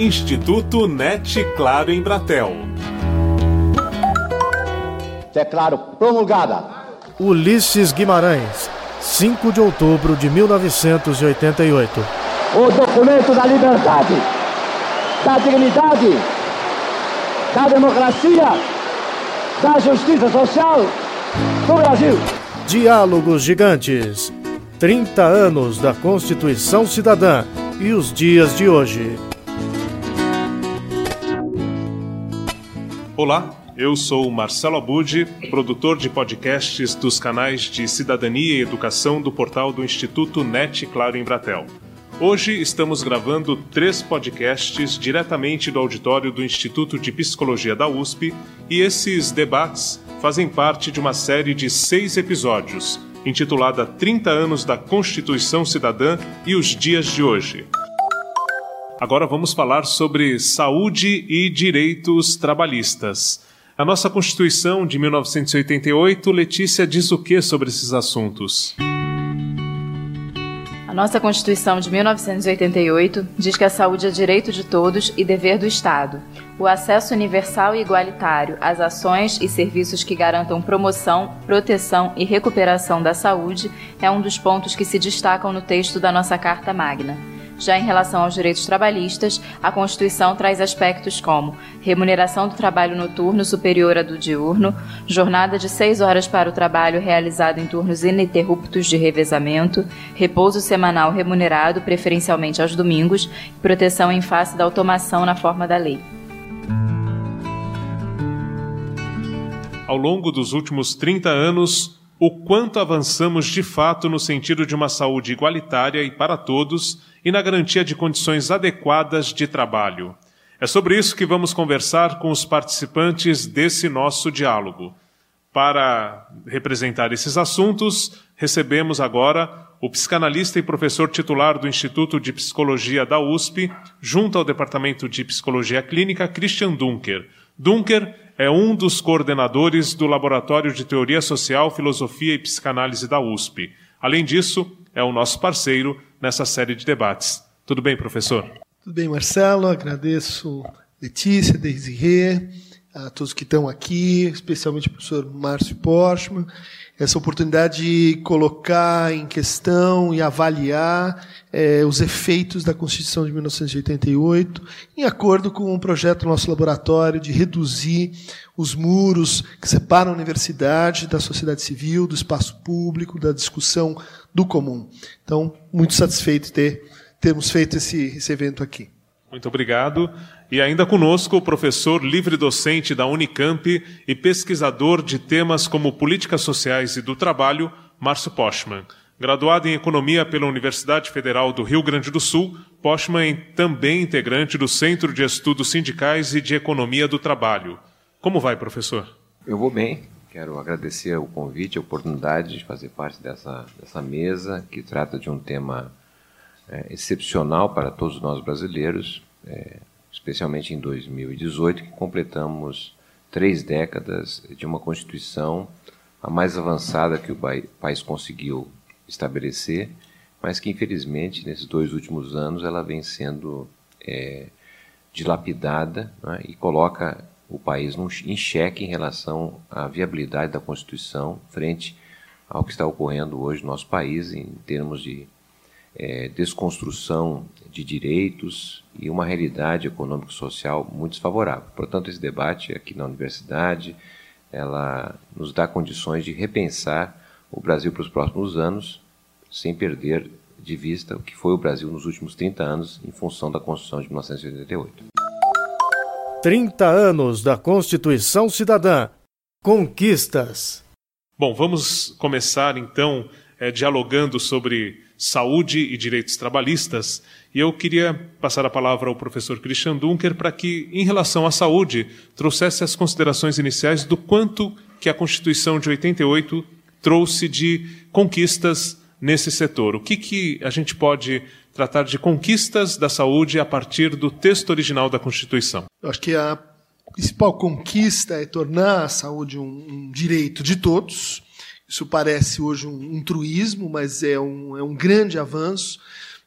Instituto NET Claro em Bratel. Declaro promulgada. Ulisses Guimarães, 5 de outubro de 1988. O documento da liberdade, da dignidade, da democracia, da justiça social do Brasil. Diálogos Gigantes. 30 anos da Constituição Cidadã e os dias de hoje. Olá, eu sou Marcelo Abud, produtor de podcasts dos canais de Cidadania e Educação do portal do Instituto NET Claro em Bratel. Hoje estamos gravando três podcasts diretamente do auditório do Instituto de Psicologia da USP e esses debates fazem parte de uma série de seis episódios intitulada 30 anos da Constituição Cidadã e os dias de hoje. Agora vamos falar sobre saúde e direitos trabalhistas. A nossa Constituição de 1988, Letícia diz o que sobre esses assuntos? A nossa Constituição de 1988 diz que a saúde é direito de todos e dever do Estado. O acesso universal e igualitário às ações e serviços que garantam promoção, proteção e recuperação da saúde é um dos pontos que se destacam no texto da nossa Carta Magna. Já em relação aos direitos trabalhistas, a Constituição traz aspectos como remuneração do trabalho noturno superior à do diurno, jornada de seis horas para o trabalho realizado em turnos ininterruptos de revezamento, repouso semanal remunerado, preferencialmente aos domingos, e proteção em face da automação na forma da lei. Ao longo dos últimos 30 anos, o quanto avançamos de fato no sentido de uma saúde igualitária e para todos e na garantia de condições adequadas de trabalho. É sobre isso que vamos conversar com os participantes desse nosso diálogo. Para representar esses assuntos, recebemos agora o psicanalista e professor titular do Instituto de Psicologia da USP, junto ao Departamento de Psicologia Clínica, Christian Dunker. Dunker é um dos coordenadores do Laboratório de Teoria Social, Filosofia e Psicanálise da USP. Além disso, é o nosso parceiro nessa série de debates. Tudo bem, professor? Tudo bem, Marcelo. Agradeço Letícia, Desirê, a todos que estão aqui, especialmente o professor Márcio Porchman, essa oportunidade de colocar em questão e avaliar é, os efeitos da Constituição de 1988, em acordo com o projeto do nosso laboratório de reduzir os muros que separam a universidade da sociedade civil, do espaço público, da discussão do comum. Então, muito satisfeito de ter, termos feito esse, esse evento aqui. Muito obrigado. E ainda conosco o professor livre-docente da Unicamp e pesquisador de temas como políticas sociais e do trabalho, Márcio Poschmann. Graduado em Economia pela Universidade Federal do Rio Grande do Sul, Poschmann é também integrante do Centro de Estudos Sindicais e de Economia do Trabalho. Como vai, professor? Eu vou bem. Quero agradecer o convite, a oportunidade de fazer parte dessa, dessa mesa que trata de um tema é, excepcional para todos nós brasileiros. É, especialmente em 2018, que completamos três décadas de uma Constituição, a mais avançada que o país conseguiu estabelecer, mas que infelizmente nesses dois últimos anos ela vem sendo é, dilapidada né, e coloca o país em xeque em relação à viabilidade da Constituição frente ao que está ocorrendo hoje no nosso país em termos de é, desconstrução de direitos e uma realidade econômico-social muito desfavorável. Portanto, esse debate aqui na universidade, ela nos dá condições de repensar o Brasil para os próximos anos, sem perder de vista o que foi o Brasil nos últimos 30 anos em função da Constituição de 1988. 30 anos da Constituição Cidadã. Conquistas. Bom, vamos começar então é, dialogando sobre saúde e direitos trabalhistas. E eu queria passar a palavra ao professor Christian Dunker para que, em relação à saúde, trouxesse as considerações iniciais do quanto que a Constituição de 88 trouxe de conquistas nesse setor. O que, que a gente pode tratar de conquistas da saúde a partir do texto original da Constituição? Eu acho que a principal conquista é tornar a saúde um, um direito de todos isso parece hoje um, um truísmo, mas é um, é um grande avanço.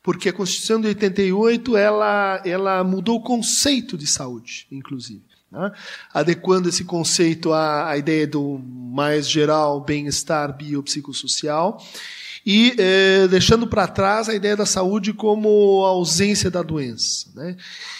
porque a Constituição de 88 ela, ela mudou o conceito de saúde, inclusive. Né? Adequando esse conceito à, à ideia do mais geral bem-estar biopsicossocial e eh, deixando para trás a ideia da saúde como ausência da doença. Né?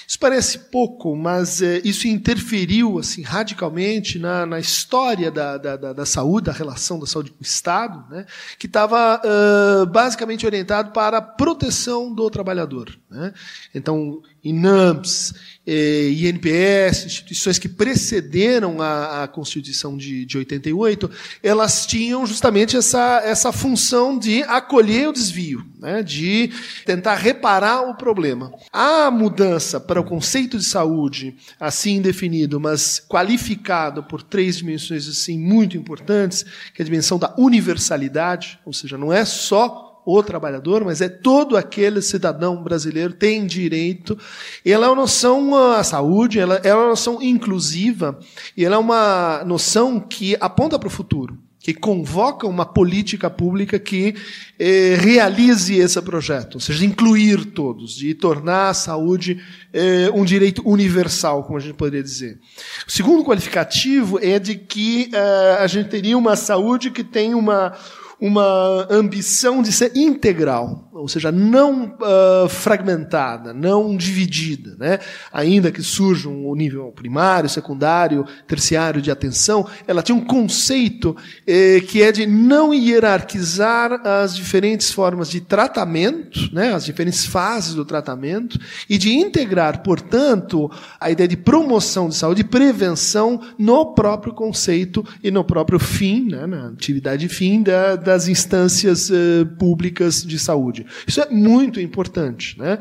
Isso parece pouco, mas eh, isso interferiu assim radicalmente na, na história da, da, da, da, saúde, da relação da saúde com o Estado, né? que estava uh, basicamente orientado para a proteção do trabalhador. Né? Então, INAMPS, eh, INPS, instituições que precederam a, a Constituição de, de 88, elas tinham justamente essa, essa função de acolher o desvio, né, de tentar reparar o problema. A mudança para o conceito de saúde, assim definido, mas qualificado por três dimensões assim muito importantes, que é a dimensão da universalidade, ou seja, não é só o trabalhador, mas é todo aquele cidadão brasileiro tem direito. Ela é uma noção, a saúde, ela, ela é uma noção inclusiva, e ela é uma noção que aponta para o futuro que convoca uma política pública que eh, realize esse projeto, ou seja, incluir todos, de tornar a saúde eh, um direito universal, como a gente poderia dizer. O segundo qualificativo é de que eh, a gente teria uma saúde que tem uma uma ambição de ser integral, ou seja, não uh, fragmentada, não dividida. Né? Ainda que surja um nível primário, secundário, terciário de atenção, ela tem um conceito eh, que é de não hierarquizar as diferentes formas de tratamento, né? as diferentes fases do tratamento, e de integrar, portanto, a ideia de promoção de saúde prevenção no próprio conceito e no próprio fim, né? na atividade fim da, da das instâncias uh, públicas de saúde. Isso é muito importante. Né?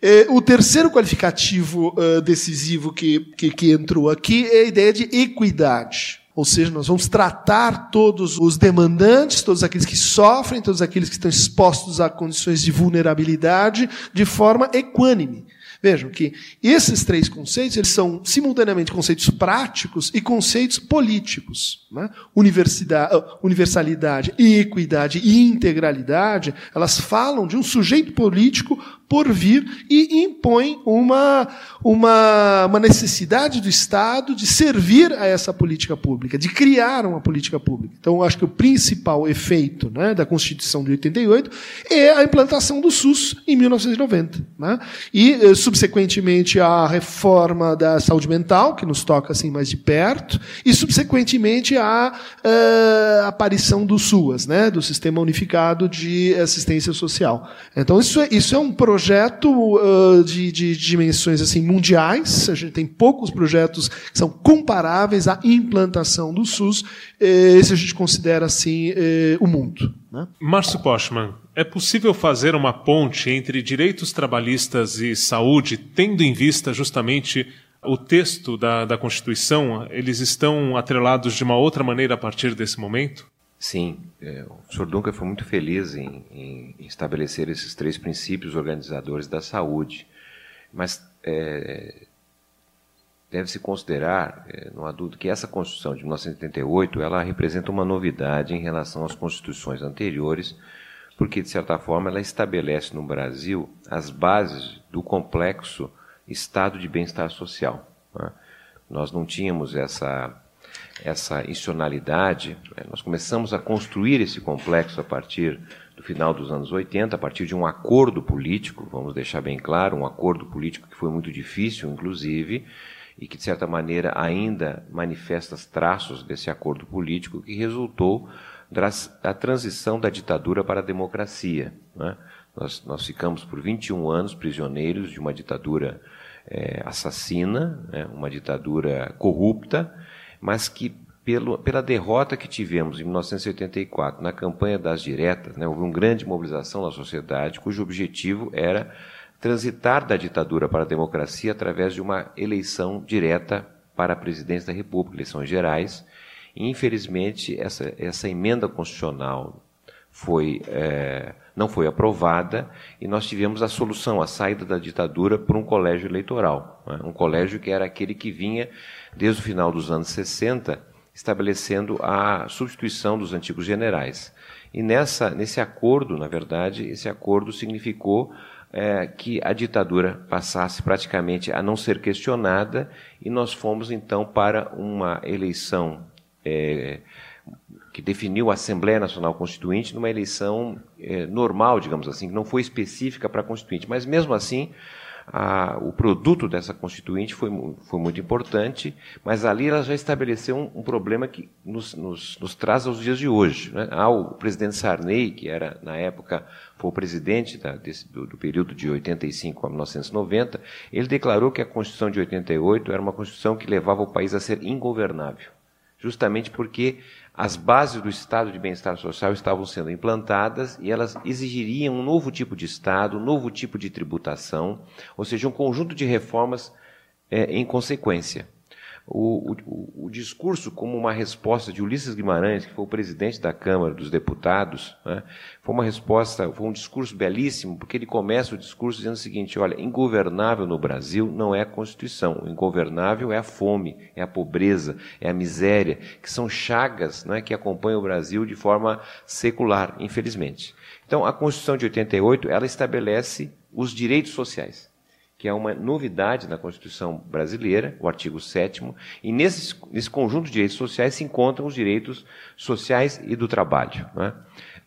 Eh, o terceiro qualificativo uh, decisivo que, que, que entrou aqui é a ideia de equidade. Ou seja, nós vamos tratar todos os demandantes, todos aqueles que sofrem, todos aqueles que estão expostos a condições de vulnerabilidade, de forma equânime. Vejam que esses três conceitos eles são simultaneamente conceitos práticos e conceitos políticos. Né? Ah, universalidade, equidade e integralidade, elas falam de um sujeito político por vir e impõe uma, uma, uma necessidade do Estado de servir a essa política pública, de criar uma política pública. Então, acho que o principal efeito né, da Constituição de 88 é a implantação do SUS em 1990. Né? E, eh, subsequentemente, a reforma da saúde mental, que nos toca assim mais de perto, e, subsequentemente, a, eh, aparição do SUAS, né, do Sistema Unificado de Assistência Social. Então, isso é, isso é um projeto projeto uh, de, de, dimensões assim mundiais. A gente tem poucos projetos que são comparáveis à implantação do SUS, eh, se a gente considera assim eh, o mundo. Né? Márcio Postman, é possível fazer uma ponte entre direitos trabalhistas e saúde, tendo em vista justamente o texto da, da Constituição? Eles estão atrelados de uma outra maneira a partir desse momento? Sim, é, o Sr. Duncan foi muito feliz em, em, estabelecer esses três princípios organizadores da saúde, mas é, deve-se considerar, é, não há dúvida, que essa Constituição de 1988 ela representa uma novidade em relação às constituições anteriores, porque, de certa forma, ela estabelece no Brasil as bases do complexo estado de bem-estar social. Né? Nós não tínhamos essa essa institucionalidade, né, nós começamos a construir esse complexo a partir do final dos anos 80, a partir de um acordo político, vamos deixar bem claro, um acordo político que foi muito difícil, inclusive, e que, de certa maneira, ainda manifesta traços desse acordo político que resultou da transição da ditadura para a democracia. Né? Nós, nós ficamos por 21 anos prisioneiros de uma ditadura é, assassina, né? uma ditadura corrupta, mas que pelo, pela derrota que tivemos em 1984 na campanha das diretas, né, houve uma grande mobilização na sociedade, cujo objetivo era transitar da ditadura para a democracia através de uma eleição direta para a presidência da República, eleições gerais. E, infelizmente, essa, essa emenda constitucional foi, é, não foi aprovada e nós tivemos a solução, a saída da ditadura por um colégio eleitoral. Né? Um colégio que era aquele que vinha desde o final dos anos 60, estabelecendo a substituição dos antigos generais. E nessa, nesse acordo, na verdade, esse acordo significou é, que a ditadura passasse praticamente a não ser questionada e nós fomos então para uma eleição é, que definiu a Assembleia Nacional Constituinte numa eleição é, normal, digamos assim, que não foi específica para a Constituinte, mas mesmo assim a, o produto dessa Constituinte foi, foi muito importante, mas ali ela já estabeleceu um, um problema que nos, nos, nos, traz aos dias de hoje. Né? Ah, o presidente Sarney, que era, na época, foi o presidente da, desse, do, do, período de 85 a 1990, ele declarou que a Constituição de 88 era uma Constituição que levava o país a ser ingovernável, justamente porque as bases do Estado de bem-estar social estavam sendo implantadas e elas exigiriam um novo tipo de Estado, um novo tipo de tributação, ou seja, um conjunto de reformas é, em consequência o, o, o, discurso como uma resposta de Ulisses Guimarães, que foi o presidente da Câmara dos Deputados, né, foi uma resposta, foi um discurso belíssimo, porque ele começa o discurso dizendo o seguinte: olha, ingovernável no Brasil não é a Constituição, o ingovernável é a fome, é a pobreza, é a miséria, que são chagas né, que acompanham o Brasil de forma secular, infelizmente. Então, a Constituição de 88 ela estabelece os direitos sociais que é uma novidade na Constituição brasileira, o artigo 7 e nesse, nesse conjunto de direitos sociais se encontram os direitos sociais e do trabalho. Né?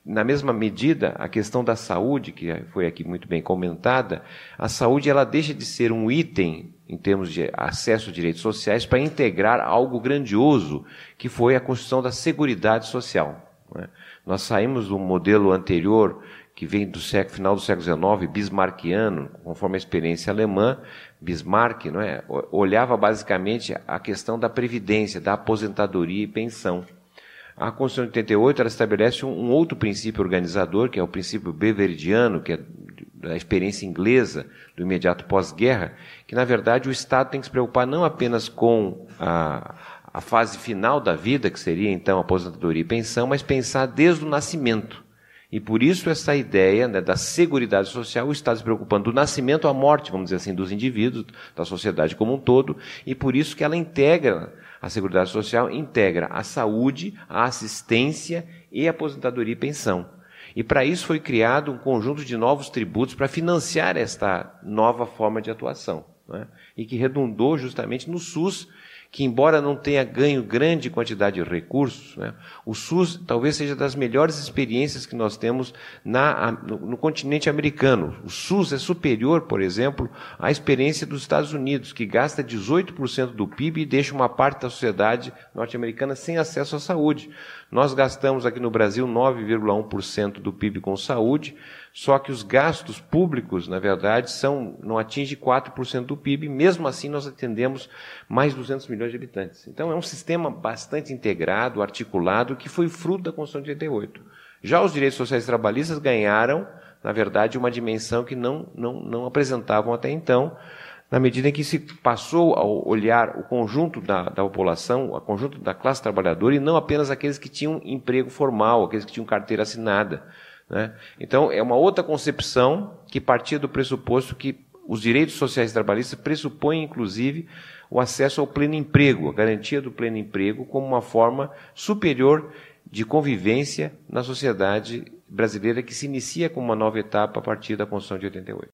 Na mesma medida, a questão da saúde, que foi aqui muito bem comentada, a saúde ela deixa de ser um item em termos de acesso a direitos sociais para integrar algo grandioso, que foi a construção da Seguridade Social. Né? Nós saímos do modelo anterior que vem do século, final do século XIX, bismarckiano, conforme a experiência alemã, Bismarck não é, olhava basicamente a questão da previdência, da aposentadoria e pensão. A Constituição de 88 ela estabelece um, outro princípio organizador, que é o princípio beverdiano, que é da experiência inglesa do imediato pós-guerra, que na verdade o Estado tem que se preocupar não apenas com a, a fase final da vida, que seria então aposentadoria e pensão, mas pensar desde o nascimento. E por isso essa ideia né, da seguridade social está se preocupando do nascimento à morte, vamos dizer assim, dos indivíduos, da sociedade como um todo, e por isso que ela integra, a seguridade social integra a saúde, a assistência e a aposentadoria e pensão. E para isso foi criado um conjunto de novos tributos para financiar esta nova forma de atuação. Né? E que redundou justamente no SUS, que, embora não tenha ganho grande quantidade de recursos, né, o SUS talvez seja das melhores experiências que nós temos na, no, no, continente americano. O SUS é superior, por exemplo, à experiência dos Estados Unidos, que gasta 18% do PIB e deixa uma parte da sociedade norte-americana sem acesso à saúde. Nós gastamos aqui no Brasil 9,1% do PIB com saúde, só que os gastos públicos, na verdade, são não atinge 4% do PIB, mesmo assim nós atendemos mais de 200 milhões de habitantes. Então é um sistema bastante integrado, articulado, que foi fruto da Constituição de 88. Já os direitos sociais trabalhistas ganharam, na verdade, uma dimensão que não, não, não apresentavam até então, na medida em que se passou a olhar o conjunto da, da população, o conjunto da classe trabalhadora, e não apenas aqueles que tinham emprego formal, aqueles que tinham carteira assinada. Né? Então, é uma outra concepção que partia do pressuposto que os direitos sociais trabalhistas pressupõem, inclusive, o acesso ao pleno emprego, a garantia do pleno emprego como uma forma superior de convivência na sociedade brasileira que se inicia com uma nova etapa a partir da Constituição de 88.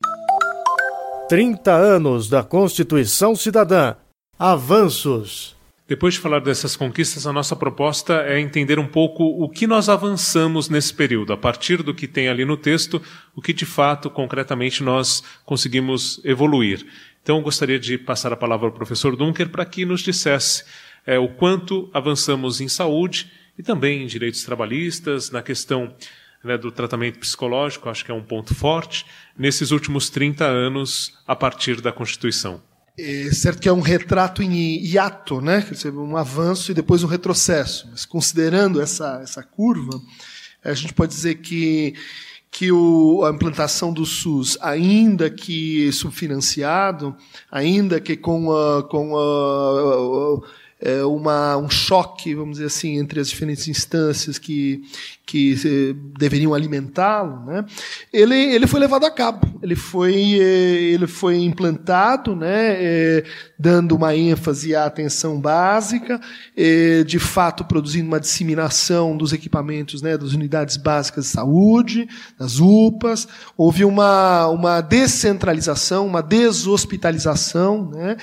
30 anos da Constituição Cidadã. Avanços. Depois de falar dessas conquistas, a nossa proposta é entender um pouco o que nós avançamos nesse período, a partir do que tem ali no texto, o que de fato, concretamente, nós conseguimos evoluir. Então, eu gostaria de passar a palavra ao professor Dunker para que nos dissesse é, o quanto avançamos em saúde e também em direitos trabalhistas, na questão né, do tratamento psicológico, acho que é um ponto forte, nesses últimos 30 anos, a partir da Constituição. É certo que é um retrato em hiato, né? Quer dizer, um avanço e depois um retrocesso. Mas considerando essa, essa curva, a gente pode dizer que, que o, a implantação do SUS, ainda que subfinanciado, ainda que com, a, com a, é, uma, um choque, vamos dizer assim, entre as diferentes instâncias que, que eh, deveriam alimentá-lo, né? ele, ele foi levado a cabo, ele foi, eh, ele foi implantado, né? Eh, dando uma ênfase à atenção básica, de fato produzindo uma disseminação dos equipamentos, né? das unidades básicas de saúde, das UPAs, houve uma, uma descentralização, uma deshospitalização né?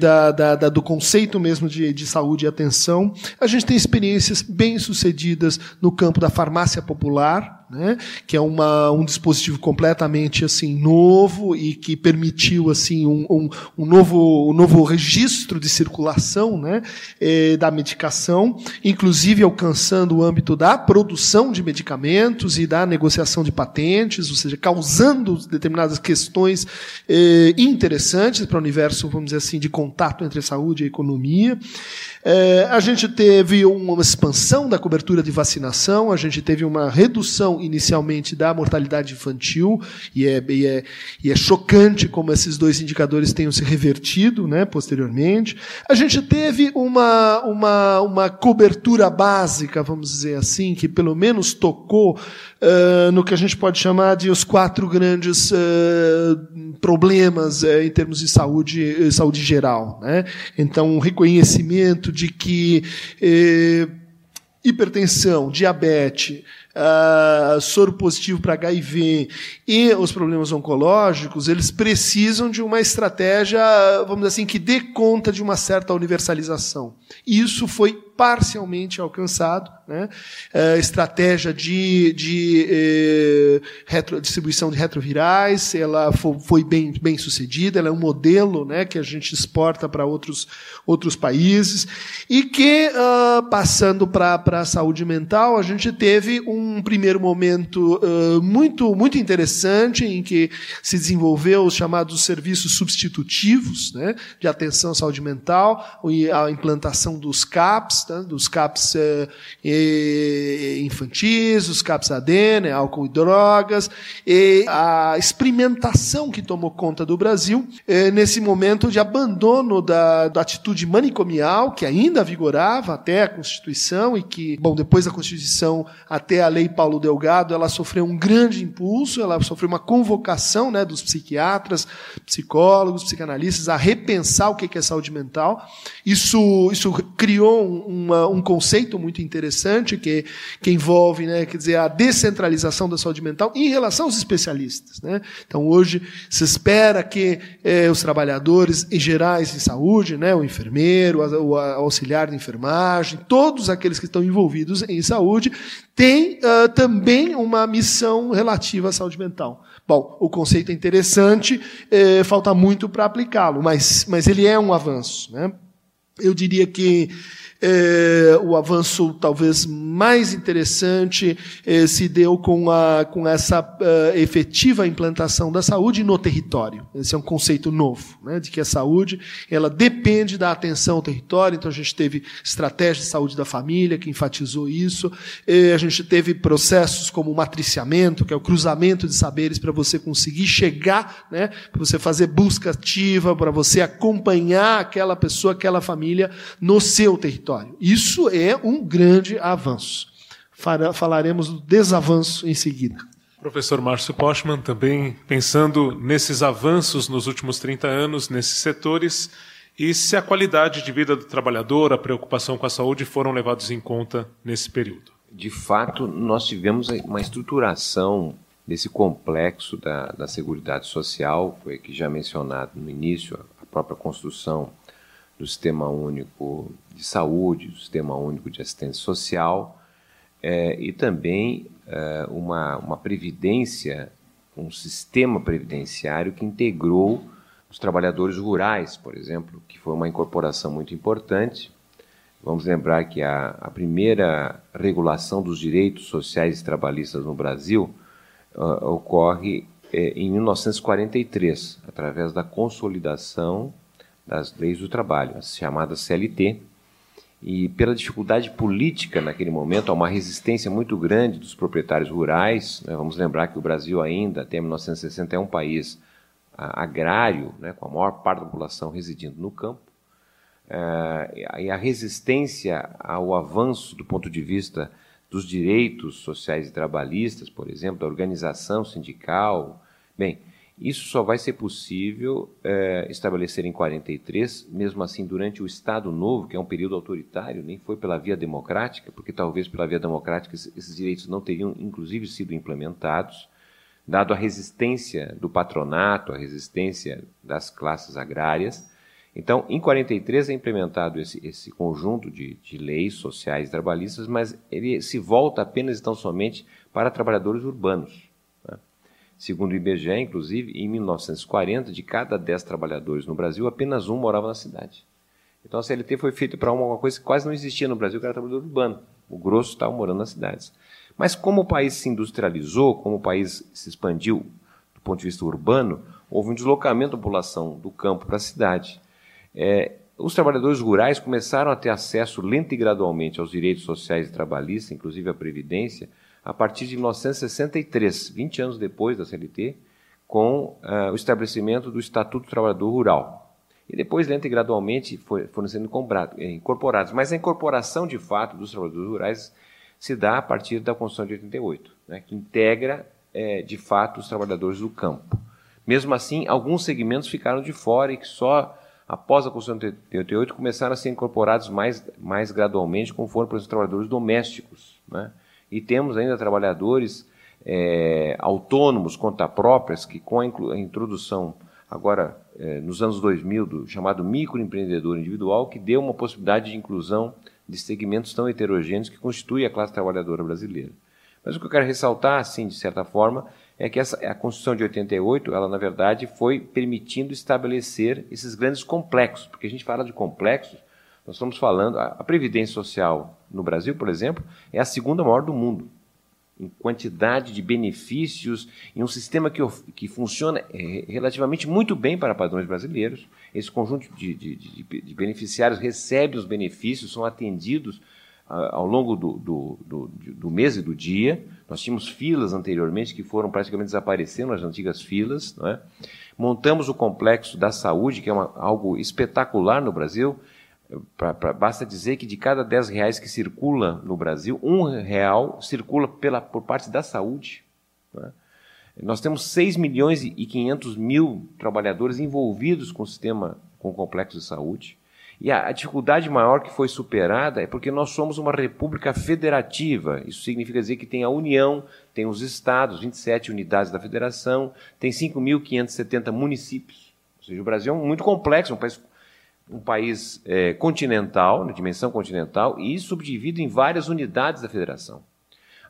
da, da, da, do conceito mesmo de, de saúde e atenção. A gente tem experiências bem sucedidas no campo da farmácia popular, né, que é uma, um dispositivo completamente assim novo e que permitiu assim um, um, um novo, um novo registro de circulação né, eh, da medicação, inclusive alcançando o âmbito da produção de medicamentos e da negociação de patentes, ou seja, causando determinadas questões eh, interessantes para o universo, vamos dizer assim, de contato entre saúde e economia. É, a gente teve uma expansão da cobertura de vacinação, a gente teve uma redução inicialmente da mortalidade infantil, e é, e é, e é chocante como esses dois indicadores tenham se revertido né, posteriormente. A gente teve uma, uma, uma cobertura básica, vamos dizer assim, que pelo menos tocou uh, no que a gente pode chamar de os quatro grandes uh, problemas uh, em termos de saúde, saúde geral. Né? Então, um reconhecimento de que hipertensão, diabetes, uh, soro positivo para HIV e os problemas oncológicos, eles precisam de uma estratégia, vamos dizer assim, que dê conta de uma certa universalização. Isso foi parcialmente alcançado, né? É, estratégia de, de eh, retro, distribuição de retrovirais, ela foi, foi, bem, bem sucedida, ela é um modelo né, que a gente exporta para outros, outros países, e que, uh, passando para a saúde mental, a gente teve um primeiro momento uh, muito, muito interessante, em que se desenvolveu os chamados serviços substitutivos né, de atenção à saúde mental, a implantação dos CAPs, dos CAPs infantis, os CAPs AD, né? álcool e drogas, e a experimentação que tomou conta do Brasil eh, nesse momento de abandono da, da atitude manicomial, que ainda vigorava até a Constituição e que, bom, depois da Constituição até a Lei Paulo Delgado, ela sofreu um grande impulso, ela sofreu uma convocação né, dos psiquiatras, psicólogos, psicanalistas a repensar o que é saúde mental. Isso, isso criou um, uma, um conceito muito interessante que, que envolve, né, quer dizer, a descentralização da saúde mental em relação aos especialistas. Né? Então, hoje, se espera que eh, os trabalhadores em gerais de saúde, né, o enfermeiro, o auxiliar de enfermagem, todos aqueles que estão envolvidos em saúde, têm uh, também uma missão relativa à saúde mental. Bom, o conceito é interessante, eh, falta muito para aplicá-lo, mas, mas ele é um avanço. Né? Eu diria que é, o avanço talvez mais interessante é, se deu com, a, com essa uh, efetiva implantação da saúde no território. Esse é um conceito novo, né, de que a saúde ela depende da atenção ao território. Então a gente teve estratégia de saúde da família que enfatizou isso. É, a gente teve processos como o matriciamento, que é o cruzamento de saberes para você conseguir chegar, né, para você fazer busca ativa, para você acompanhar aquela pessoa, aquela família no seu território território. Isso é um grande avanço. Falaremos do desavanço em seguida. Professor Márcio Postman, também pensando nesses avanços nos últimos 30 anos, nesses setores, e se a qualidade de vida do trabalhador, a preocupação com a saúde foram levados em conta nesse período. De fato, nós tivemos uma estruturação desse complexo da, da Seguridade Social, foi que já mencionado no início, a própria construção do Sistema Único de Saúde, do Sistema Único de Assistência Social, é, e também é, uma, uma previdência, um sistema previdenciário que integrou os trabalhadores rurais, por exemplo, que foi uma incorporação muito importante. Vamos lembrar que a, a primeira regulação dos direitos sociais e trabalhistas no Brasil uh, ocorre é, em 1943, através da consolidação das leis do trabalho, as chamadas CLT, e pela dificuldade política naquele momento, há uma resistência muito grande dos proprietários rurais. Né? Vamos lembrar que o Brasil ainda, até 1960, é um país agrário, né? com a maior parte da população residindo no campo. uh, e a resistência ao avanço do ponto de vista dos direitos sociais e trabalhistas, por exemplo, da organização sindical. Bem, isso só vai ser possível é, estabelecer em 43, mesmo assim, durante o Estado Novo, que é um período autoritário, nem foi pela via democrática, porque talvez pela via democrática esses direitos não teriam, inclusive, sido implementados, dado a resistência do patronato, a resistência das classes agrárias. Então, em 43 é implementado esse, esse conjunto de, de, leis sociais trabalhistas, mas ele se volta apenas e tão somente para trabalhadores urbanos. Segundo o IBGE, inclusive, em 1940, de cada 10 trabalhadores no Brasil, apenas um morava na cidade. Então a CLT foi feita para uma coisa que quase não existia no Brasil, que era trabalhador urbano. O grosso estava morando nas cidades. Mas como o país se industrializou, como o país se expandiu do ponto de vista urbano, houve um deslocamento da população do campo para a cidade. É, os trabalhadores rurais começaram a ter acesso lento e gradualmente aos direitos sociais e trabalhistas, inclusive à Previdência, a partir de 1963, 20 anos depois da CLT, com uh, o estabelecimento do Estatuto do Trabalhador Rural. E depois, lento e gradualmente, foi, foram sendo eh, incorporados. Mas a incorporação, de fato, dos trabalhadores rurais se dá a partir da Constituição de 88, né, que integra, é, de fato, os trabalhadores do campo. Mesmo assim, alguns segmentos ficaram de fora e que só após a Constituição de 88, começaram a ser incorporados mais, mais gradualmente, como foram, por exemplo, os trabalhadores domésticos. Né? E temos ainda trabalhadores é, autônomos, conta próprias, que com a, introdução, agora, é, nos anos 2000, do chamado microempreendedor individual, que deu uma possibilidade de inclusão de segmentos tão heterogêneos que constituem a classe trabalhadora brasileira. Mas o que eu quero ressaltar, assim, de certa forma, é que essa, a Constituição de 88, ela na verdade foi permitindo estabelecer esses grandes complexos, porque a gente fala de complexos, nós estamos falando, a, Previdência Social no Brasil, por exemplo, é a segunda maior do mundo, em quantidade de benefícios, em um sistema que, que funciona é, relativamente muito bem para padrões brasileiros. Esse conjunto de, de, de, de beneficiários recebe os benefícios, são atendidos ao longo do, do, do, do, mês e do dia. Nós tínhamos filas anteriormente que foram praticamente desaparecendo, as antigas filas. É? Montamos o complexo da saúde, que é uma, algo espetacular no Brasil. Pra, pra, basta dizer que de cada 10 reais que circula no Brasil, um real circula pela, por parte da saúde. É? Nós temos 6 milhões e 500 mil trabalhadores envolvidos com o sistema, com o complexo de saúde. E a, a, dificuldade maior que foi superada é porque nós somos uma república federativa. Isso significa dizer que tem a União, tem os estados, 27 unidades da federação, tem 5.570 municípios. Ou seja, o Brasil é muito complexo, um país, um país é, continental, na dimensão continental, e subdividido em várias unidades da federação.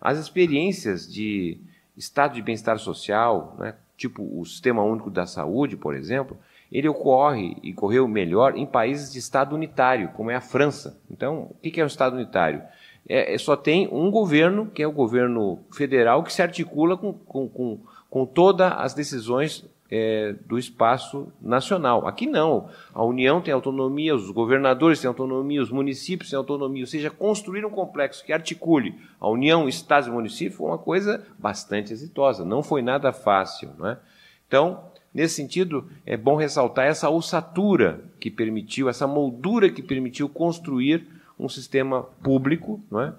As experiências de estado de bem-estar social, né, tipo o Sistema Único da Saúde, por exemplo, ele ocorre e correu melhor em países de Estado unitário, como é a França. Então, o que é um Estado unitário? É, é, só tem um governo, que é o governo federal, que se articula com, com, com, com todas as decisões é, do espaço nacional. Aqui não. A União tem autonomia, os governadores têm autonomia, os municípios têm autonomia. Ou seja, construir um complexo que articule a União, Estados e municípios foi uma coisa bastante exitosa. Não foi nada fácil. Não é? Então, Nesse sentido, é bom ressaltar essa ossatura que permitiu, essa moldura que permitiu construir um sistema público, é?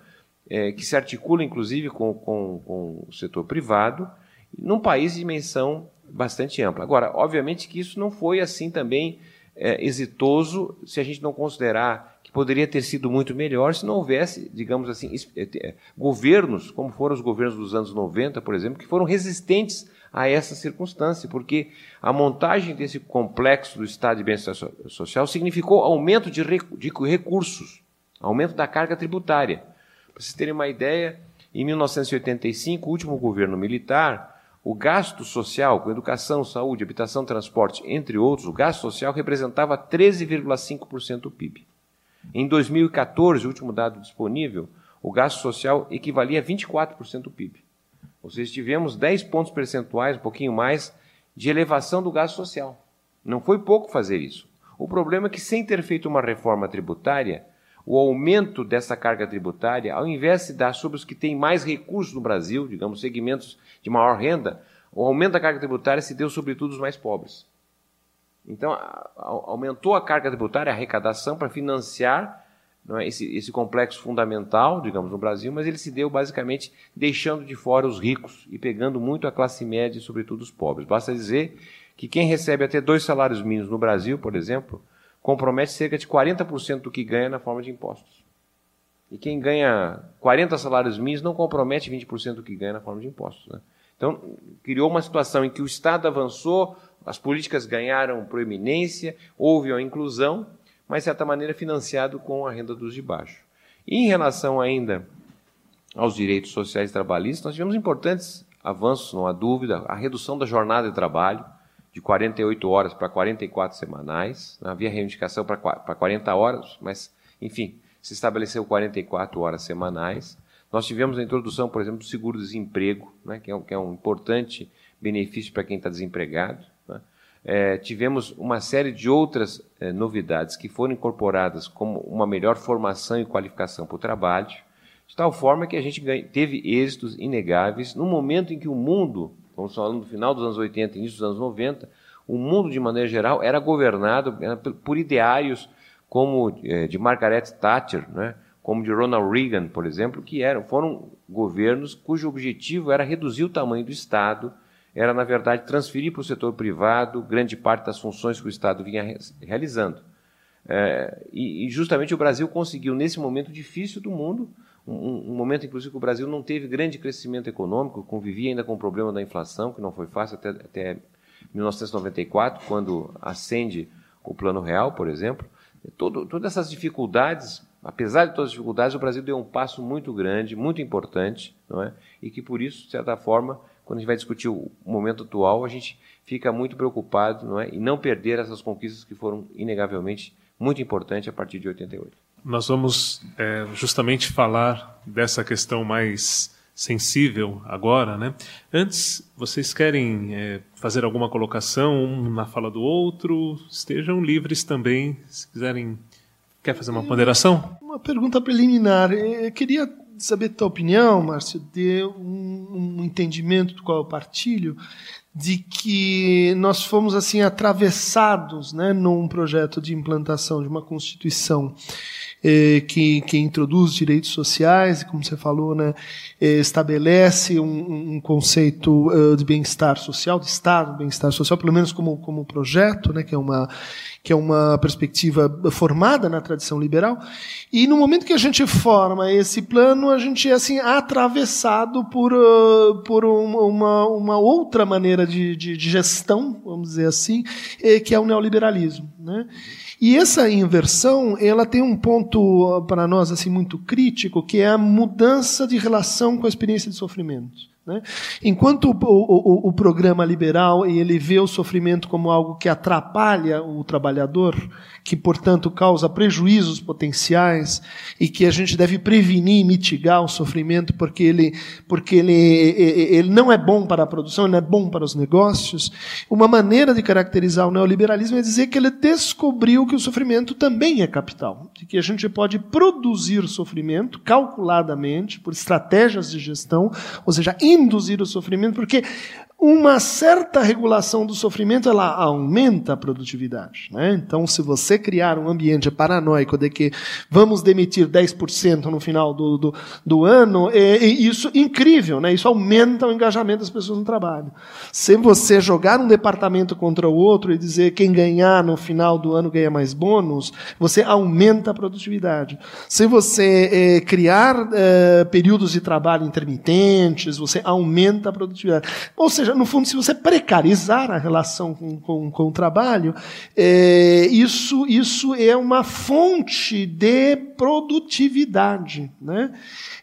É, que se articula inclusive com, com, com, o setor privado, num país de dimensão bastante ampla. Agora, obviamente que isso não foi assim também é, exitoso se a gente não considerar que poderia ter sido muito melhor se não houvesse, digamos assim, é, é, governos, como foram os governos dos anos 90, por exemplo, que foram resistentes a essa circunstância, porque a montagem desse complexo do Estado de bem-estar social significou aumento de, recursos, aumento da carga tributária. Para vocês terem uma ideia, em 1985, o último governo militar, o gasto social com educação, saúde, habitação, transporte, entre outros, o gasto social representava 13,5% do PIB. Em 2014, o último dado disponível, o gasto social equivalia a 24% do PIB. Ou seja, tivemos 10 pontos percentuais, um pouquinho mais, de elevação do gasto social. Não foi pouco fazer isso. O problema é que, sem ter feito uma reforma tributária, o aumento dessa carga tributária, ao invés de dar sobre os que têm mais recursos no Brasil, digamos, segmentos de maior renda, o aumento da carga tributária se deu sobretudo os mais pobres. Então, aumentou a carga tributária, a arrecadação para financiar é, esse, esse complexo fundamental, digamos, no Brasil, mas ele se deu basicamente deixando de fora os ricos e pegando muito a classe média e, sobretudo, os pobres. Basta dizer que quem recebe até dois salários mínimos no Brasil, por exemplo, compromete cerca de 40% do que ganha na forma de impostos. E quem ganha 40 salários mínimos não compromete 20% do que ganha na forma de impostos. Né? Então, criou uma situação em que o Estado avançou, as políticas ganharam proeminência, houve uma inclusão, mas, de certa maneira, financiado com a renda dos de baixo. E em relação ainda aos direitos sociais e trabalhistas, nós tivemos importantes avanços, não há dúvida, a redução da jornada de trabalho, de 48 horas para 44 semanais. Havia reivindicação para 40 horas, mas, enfim, se estabeleceu 44 horas semanais. Nós tivemos a introdução, por exemplo, do seguro-desemprego, né, que, é um, que, é um, importante benefício para quem está desempregado. Né. É, tivemos uma série de outras é, novidades que foram incorporadas, como uma melhor formação e qualificação para o trabalho, de tal forma que a gente ganha, teve êxitos inegáveis no momento em que o mundo, estamos falando do final dos anos 80 início dos anos 90, o mundo, de maneira geral, era governado por ideários como é, de Margaret Thatcher, né, como de Ronald Reagan, por exemplo, que eram, foram governos cujo objetivo era reduzir o tamanho do Estado, era, na verdade, transferir para o setor privado grande parte das funções que o Estado vinha realizando. É, e, e, justamente o Brasil conseguiu, nesse momento difícil do mundo, um, um, momento, inclusive, que o Brasil não teve grande crescimento econômico, convivia ainda com o problema da inflação, que não foi fácil até, até 1994, quando acende o Plano Real, por exemplo. Todo, todas essas dificuldades apesar de todas as dificuldades, o Brasil deu um passo muito grande, muito importante, não é? E que por isso, de certa forma, quando a gente vai discutir o momento atual, a gente fica muito preocupado, não é? E não perder essas conquistas que foram inegavelmente muito importantes a partir de 88. Nós vamos é, justamente falar dessa questão mais sensível agora, né? Antes, vocês querem é, fazer alguma colocação um na fala do outro? Estejam livres também, se quiserem Quer fazer uma ponderação? Uma pergunta preliminar. Eu queria saber tua opinião, Márcio, de um, um entendimento do qual eu partilho, de que nós fomos assim atravessados né, num projeto de implantação de uma Constituição eh, que, que introduz direitos sociais, e como você falou, né, eh, estabelece um, um conceito uh, de bem-estar social, de Estado, bem-estar social, pelo menos como, como projeto, né, que é uma que é uma perspectiva formada na tradição liberal. E no momento que a gente forma esse plano, a gente é assim atravessado por, uh, por uma, uma outra maneira de, de, de, gestão, vamos dizer assim, que é o neoliberalismo. Né? E essa inversão, ela tem um ponto para nós assim muito crítico, que é a mudança de relação com a experiência de sofrimento. Né? Enquanto o, o, o, programa liberal ele vê o sofrimento como algo que atrapalha o trabalhador, que portanto causa prejuízos potenciais e que a gente deve prevenir e mitigar o sofrimento porque ele, porque ele, ele não é bom para a produção, ele não é bom para os negócios. Uma maneira de caracterizar o neoliberalismo é dizer que ele descobriu que o sofrimento também é capital, de que a gente pode produzir sofrimento calculadamente por estratégias de gestão, ou seja, induzir o sofrimento, porque uma certa regulação do sofrimento ela aumenta a produtividade. Né? Então, se você criar um ambiente paranoico de que vamos demitir 10% no final do, do, do ano, é, é isso incrível, né? isso aumenta o engajamento das pessoas no trabalho. Se você jogar um departamento contra o outro e dizer quem ganhar no final do ano ganha mais bônus, você aumenta a produtividade. Se você é, criar é, períodos de trabalho intermitentes, você aumenta a produtividade. Ou seja, seja, no fundo, se você precarizar a relação com, com, com o trabalho, é, isso, isso é uma fonte de produtividade. Né?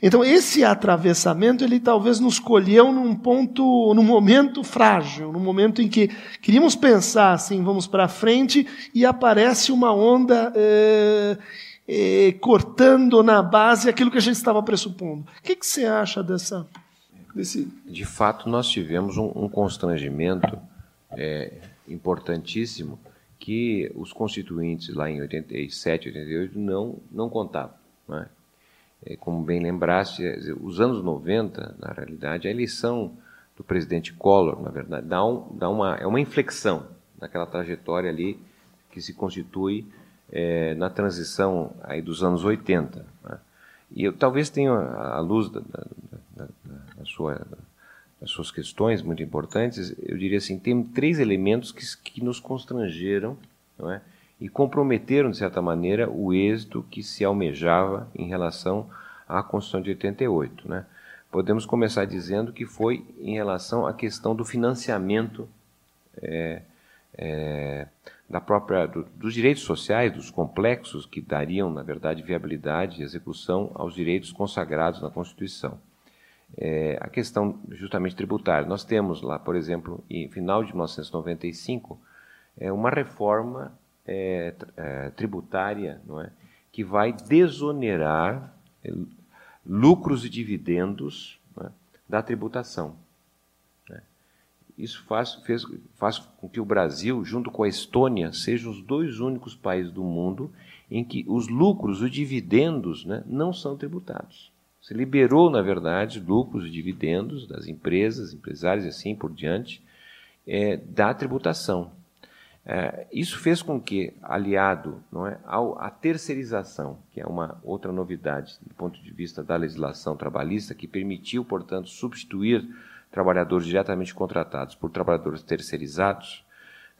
Então, esse atravessamento, ele talvez nos colheu num ponto, num momento frágil, num momento em que queríamos pensar assim, vamos para frente, e aparece uma onda. É, é, cortando na base aquilo que a gente estava pressupondo. O que, que você acha dessa, Desse... De fato, nós tivemos um, um constrangimento é, importantíssimo que os constituintes lá em 87, 88 não, não contavam. Não é? É, como bem lembraste, os anos 90, na realidade, a eleição do presidente Collor, na verdade, dá, um, dá uma, é uma inflexão naquela trajetória ali que se constitui é, na transição aí dos anos 80. Né? E eu talvez tenha, à luz da, da, da, da sua, suas questões muito importantes, eu diria assim, tem três elementos que, que nos constrangeram não é? e comprometeram, de certa maneira, o êxito que se almejava em relação à Constituição de 88. Né? Podemos começar dizendo que foi em relação à questão do financiamento é, é, da própria, do, dos direitos sociais, dos complexos que dariam, na verdade, viabilidade e execução aos direitos consagrados na Constituição. É, a questão justamente tributária. Nós temos lá, por exemplo, em final de 1995, é, uma reforma é, é, tributária não é, que vai desonerar é, lucros e dividendos é, da tributação. Né. Isso faz, fez, faz com que o Brasil, junto com a Estônia, sejam os dois únicos países do mundo em que os lucros, os dividendos, né, não são tributados. Liberou, na verdade, lucros e dividendos das empresas, empresários e assim por diante, é, da tributação. É, isso fez com que, aliado não é, ao, à terceirização, que é uma outra novidade do ponto de vista da legislação trabalhista, que permitiu, portanto, substituir trabalhadores diretamente contratados por trabalhadores terceirizados,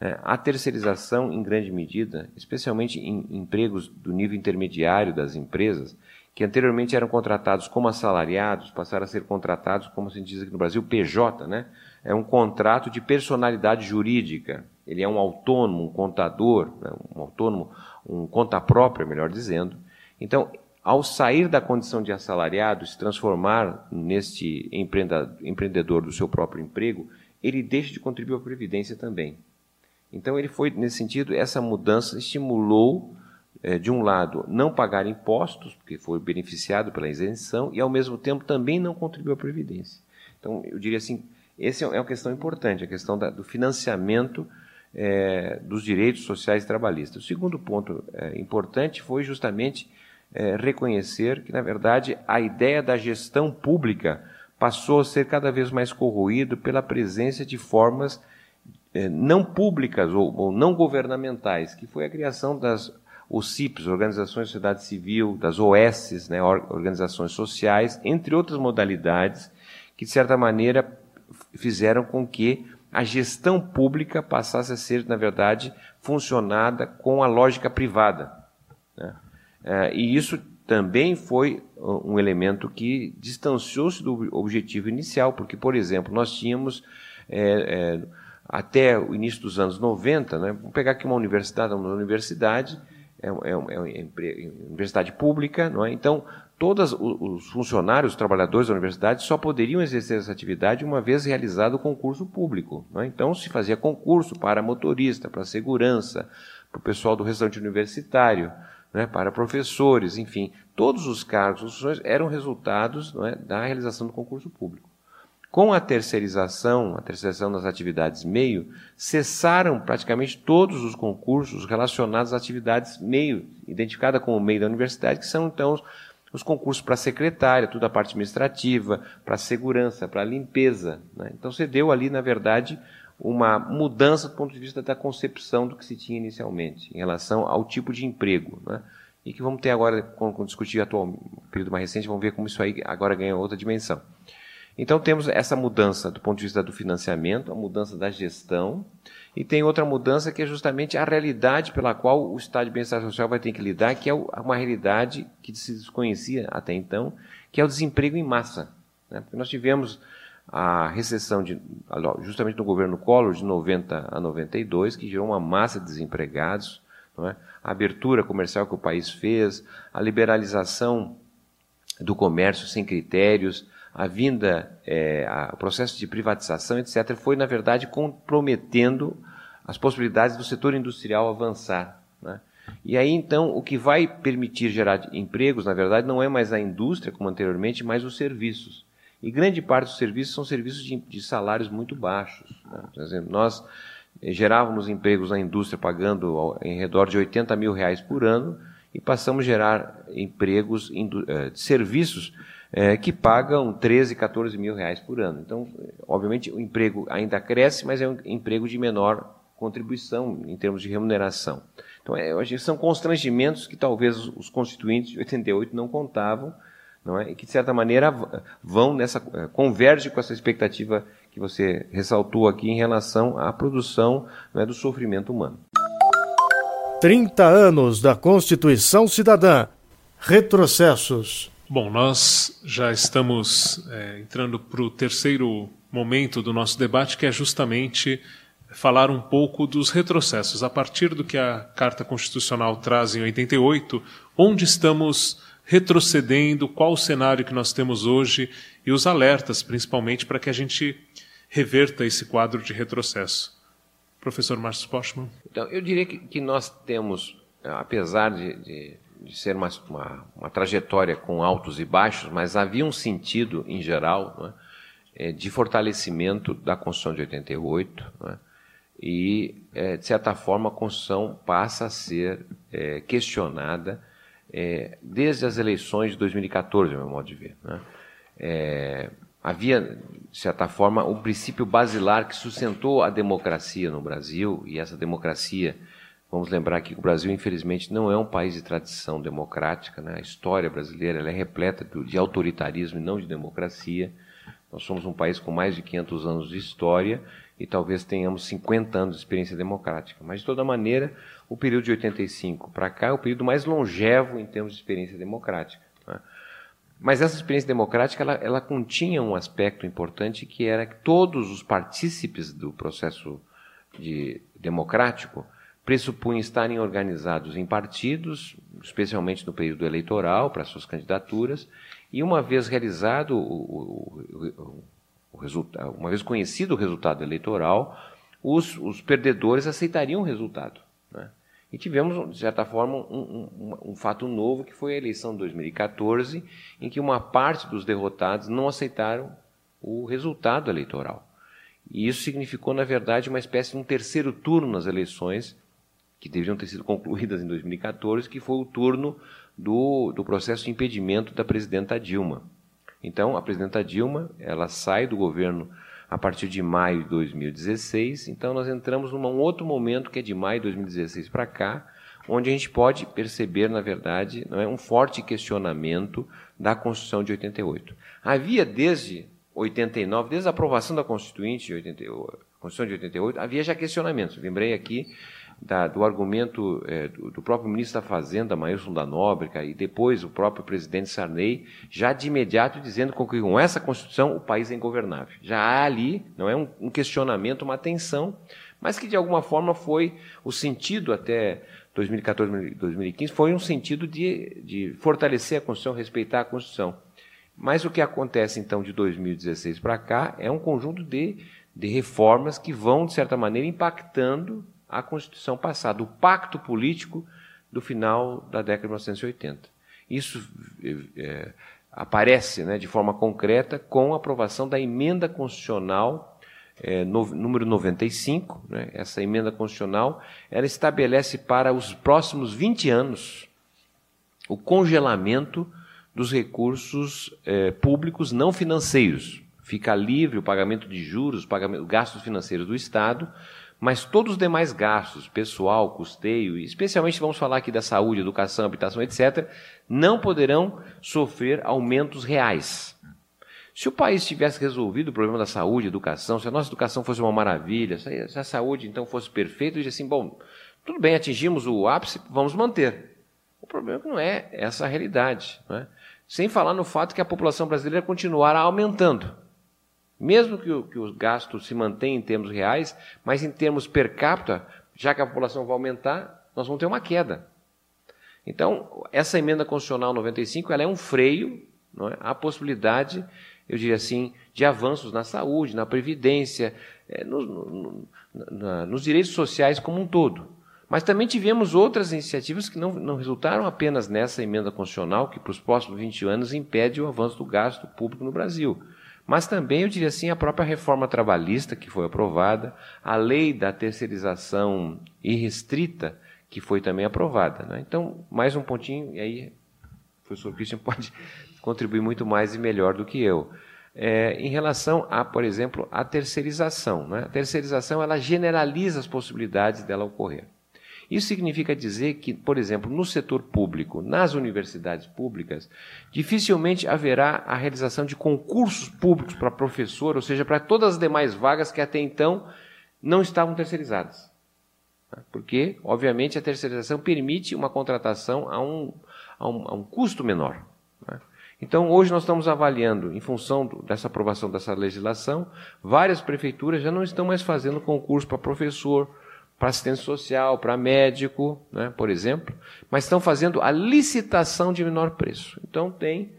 é, a terceirização, em grande medida, especialmente em empregos do nível intermediário das empresas, que anteriormente eram contratados como assalariados, passaram a ser contratados, como se diz aqui no Brasil, PJ, né? É um contrato de personalidade jurídica. Ele é um autônomo, um contador, né? um autônomo, um conta própria, melhor dizendo. Então, ao sair da condição de assalariado, se transformar neste empreendedor do seu próprio emprego, ele deixa de contribuir à previdência também. Então, ele foi nesse sentido, essa mudança estimulou de um lado, não pagar impostos, porque foi beneficiado pela isenção, e ao mesmo tempo também não contribuiu à Previdência. Então, eu diria assim, essa é uma questão importante, a questão da, do financiamento é, dos direitos sociais e trabalhistas. O segundo ponto é, importante foi justamente é, reconhecer que, na verdade, a ideia da gestão pública passou a ser cada vez mais corroído pela presença de formas é, não públicas ou, ou não governamentais, que foi a criação das os CIPs, Organizações de Sociedade Civil, das OS, né, organizações sociais, entre outras modalidades, que de certa maneira fizeram com que a gestão pública passasse a ser, na verdade, funcionada com a lógica privada. Né? É, e isso também foi um elemento que distanciou-se do objetivo inicial, porque, por exemplo, nós tínhamos. É, é, até o início dos anos 90, né, vamos pegar aqui uma universidade, uma universidade, é, é, é uma universidade pública, não é? Então, todos os funcionários, os trabalhadores da universidade só poderiam exercer essa atividade uma vez realizado o concurso público. É? Então, se fazia concurso para motorista, para segurança, para o pessoal do restaurante universitário, né, para professores, enfim, todos os cargos, funções eram resultados é, da realização do concurso público. Com a terceirização, a terceirização das atividades meio, cessaram praticamente todos os concursos relacionados às atividades meio, identificada como meio da universidade, que são então os concursos para secretária, toda a parte administrativa, para segurança, para limpeza. Né? Então você deu ali, na verdade, uma mudança do ponto de vista da concepção do que se tinha inicialmente, em relação ao tipo de emprego. Né? E que vamos ter agora, quando discutir atual período mais recente, vamos ver como isso aí agora ganha outra dimensão. Então temos essa mudança do ponto de vista do financiamento, a mudança da gestão, e tem outra mudança que é justamente a realidade pela qual o Estado de Bem-Estar Social vai ter que lidar, que é uma realidade que se desconhecia até então, que é o desemprego em massa. Né? Nós tivemos a recessão de, justamente no governo Collor de 90 a 92, que gerou uma massa de desempregados, é? a abertura comercial que o país fez, a liberalização do comércio sem critérios, a vinda, é, a, o processo de privatização, etc., foi, na verdade, comprometendo as possibilidades do setor industrial avançar. Né? E aí, então, o que vai permitir gerar empregos, na verdade, não é mais a indústria, como anteriormente, mas os serviços. E grande parte dos serviços são serviços de, de salários muito baixos. Né? Por exemplo, nós eh, gerávamos empregos na indústria pagando em redor de 80 mil reais por ano e passamos a gerar empregos eh, de serviços é, que pagam 13, 14 mil reais por ano. Então, obviamente, o emprego ainda cresce, mas é um emprego de menor contribuição em termos de remuneração. Então, é, são constrangimentos que talvez os constituintes de 88 não contavam, não é? e que, de certa maneira, vão nessa. Eh, converge com essa expectativa que você ressaltou aqui em relação à produção é, do sofrimento humano. 30 anos da Constituição Cidadã. Retrocessos. Bom, nós já estamos é, entrando para o terceiro momento do nosso debate, que é justamente falar um pouco dos retrocessos. A partir do que a Carta Constitucional traz em 88, onde estamos retrocedendo, qual o cenário que nós temos hoje e os alertas, principalmente, para que a gente reverta esse quadro de retrocesso. Professor Márcio Postman. Então, eu diria que, que nós temos, apesar de, de, de ser uma, uma, uma, trajetória com altos e baixos, mas havia um sentido, em geral, é, de fortalecimento da Constituição de 88, e, é, de certa forma, a Constituição passa a ser é, questionada é, desde as eleições de 2014, no meu modo de ver. É, havia, de certa forma, um princípio basilar que sustentou a democracia no Brasil, e essa democracia, vamos lembrar que o Brasil, infelizmente, não é um país de tradição democrática, né? a história brasileira é repleta de autoritarismo e não de democracia. Nós somos um país com mais de 500 anos de história e talvez tenhamos 50 anos de experiência democrática. Mas, de toda maneira, o período de 85 para cá é o período mais longevo em termos de experiência democrática. Né? Mas essa experiência democrática ela, ela, continha um aspecto importante que era que todos os partícipes do processo de, democrático pressupunham estarem organizados em partidos, especialmente no período eleitoral, para suas candidaturas, e uma vez realizado o, o, o resultado, uma vez conhecido o resultado eleitoral, os, os perdedores aceitariam o resultado. Né? E tivemos, de certa forma, um, um, um, fato novo, que foi a eleição de 2014, em que uma parte dos derrotados não aceitaram o resultado eleitoral. E isso significou, na verdade, uma espécie de um terceiro turno nas eleições, que deveriam ter sido concluídas em 2014, que foi o turno do, do processo de impedimento da presidenta Dilma. Então, a presidenta Dilma, ela sai do governo a partir de maio de 2016. Então, nós entramos num outro momento que é de maio de 2016 para cá, onde a gente pode perceber, na verdade, não é, um forte questionamento da Constituição de 88. Havia desde 89, desde a aprovação da Constituinte de 88, Constituição de 88, havia já questionamentos. Lembrei aqui da, do argumento é, do, do, próprio ministro da Fazenda, Maílson da Nóbrega, e depois o próprio presidente Sarney, já de imediato dizendo que com essa Constituição o país é ingovernável. Já há ali, não é um, um questionamento, uma tensão, mas que de alguma forma foi o sentido até 2014, 2015, foi um sentido de, de fortalecer a Constituição, respeitar a Constituição. Mas o que acontece então de 2016 para cá é um conjunto de, de reformas que vão, de certa maneira, impactando a Constituição passada, o pacto político do final da década de 1980. Isso é, aparece né, de forma concreta com a aprovação da emenda constitucional é, no, número 95. Né, essa emenda constitucional ela estabelece para os próximos 20 anos o congelamento dos recursos é, públicos não financeiros. Fica livre o pagamento de juros, pagamento, gastos financeiros do Estado, mas todos os demais gastos, pessoal, custeio, especialmente vamos falar aqui da saúde, educação, habitação, etc., não poderão sofrer aumentos reais. Se o país tivesse resolvido o problema da saúde, educação, se a nossa educação fosse uma maravilha, se a saúde então fosse perfeita, eu diria assim, bom, tudo bem, atingimos o ápice, vamos manter. O problema é que não é essa a realidade. É? Sem falar no fato que a população brasileira continuará aumentando. Mesmo que o, que o gasto se mantenha em termos reais, mas em termos per capita, já que a população vai aumentar, nós vamos ter uma queda. Então, essa emenda constitucional 95 ela é um freio não é? à possibilidade, eu diria assim, de avanços na saúde, na previdência, é, no, no, na, nos direitos sociais como um todo. Mas também tivemos outras iniciativas que não, não resultaram apenas nessa emenda constitucional, que para os próximos 20 anos impede o avanço do gasto público no Brasil mas também, eu diria assim, a própria reforma trabalhista que foi aprovada, a lei da terceirização irrestrita que foi também aprovada. Né? Então, mais um pontinho, e aí o professor Christian pode contribuir muito mais e melhor do que eu. é, em relação a, por exemplo, a terceirização. Né? A terceirização ela generaliza as possibilidades dela ocorrer. Isso significa dizer que, por exemplo, no setor público, nas universidades públicas, dificilmente haverá a realização de concursos públicos para professor, ou seja, para todas as demais vagas que até então não estavam terceirizadas. Porque, obviamente, a terceirização permite uma contratação a um, a um, a um custo menor. Né? Então, hoje nós estamos avaliando, em função dessa aprovação dessa legislação, várias prefeituras já não estão mais fazendo concurso para professor, para assistente social, para médico, né, por exemplo, mas estão fazendo a licitação de menor preço. Então tem,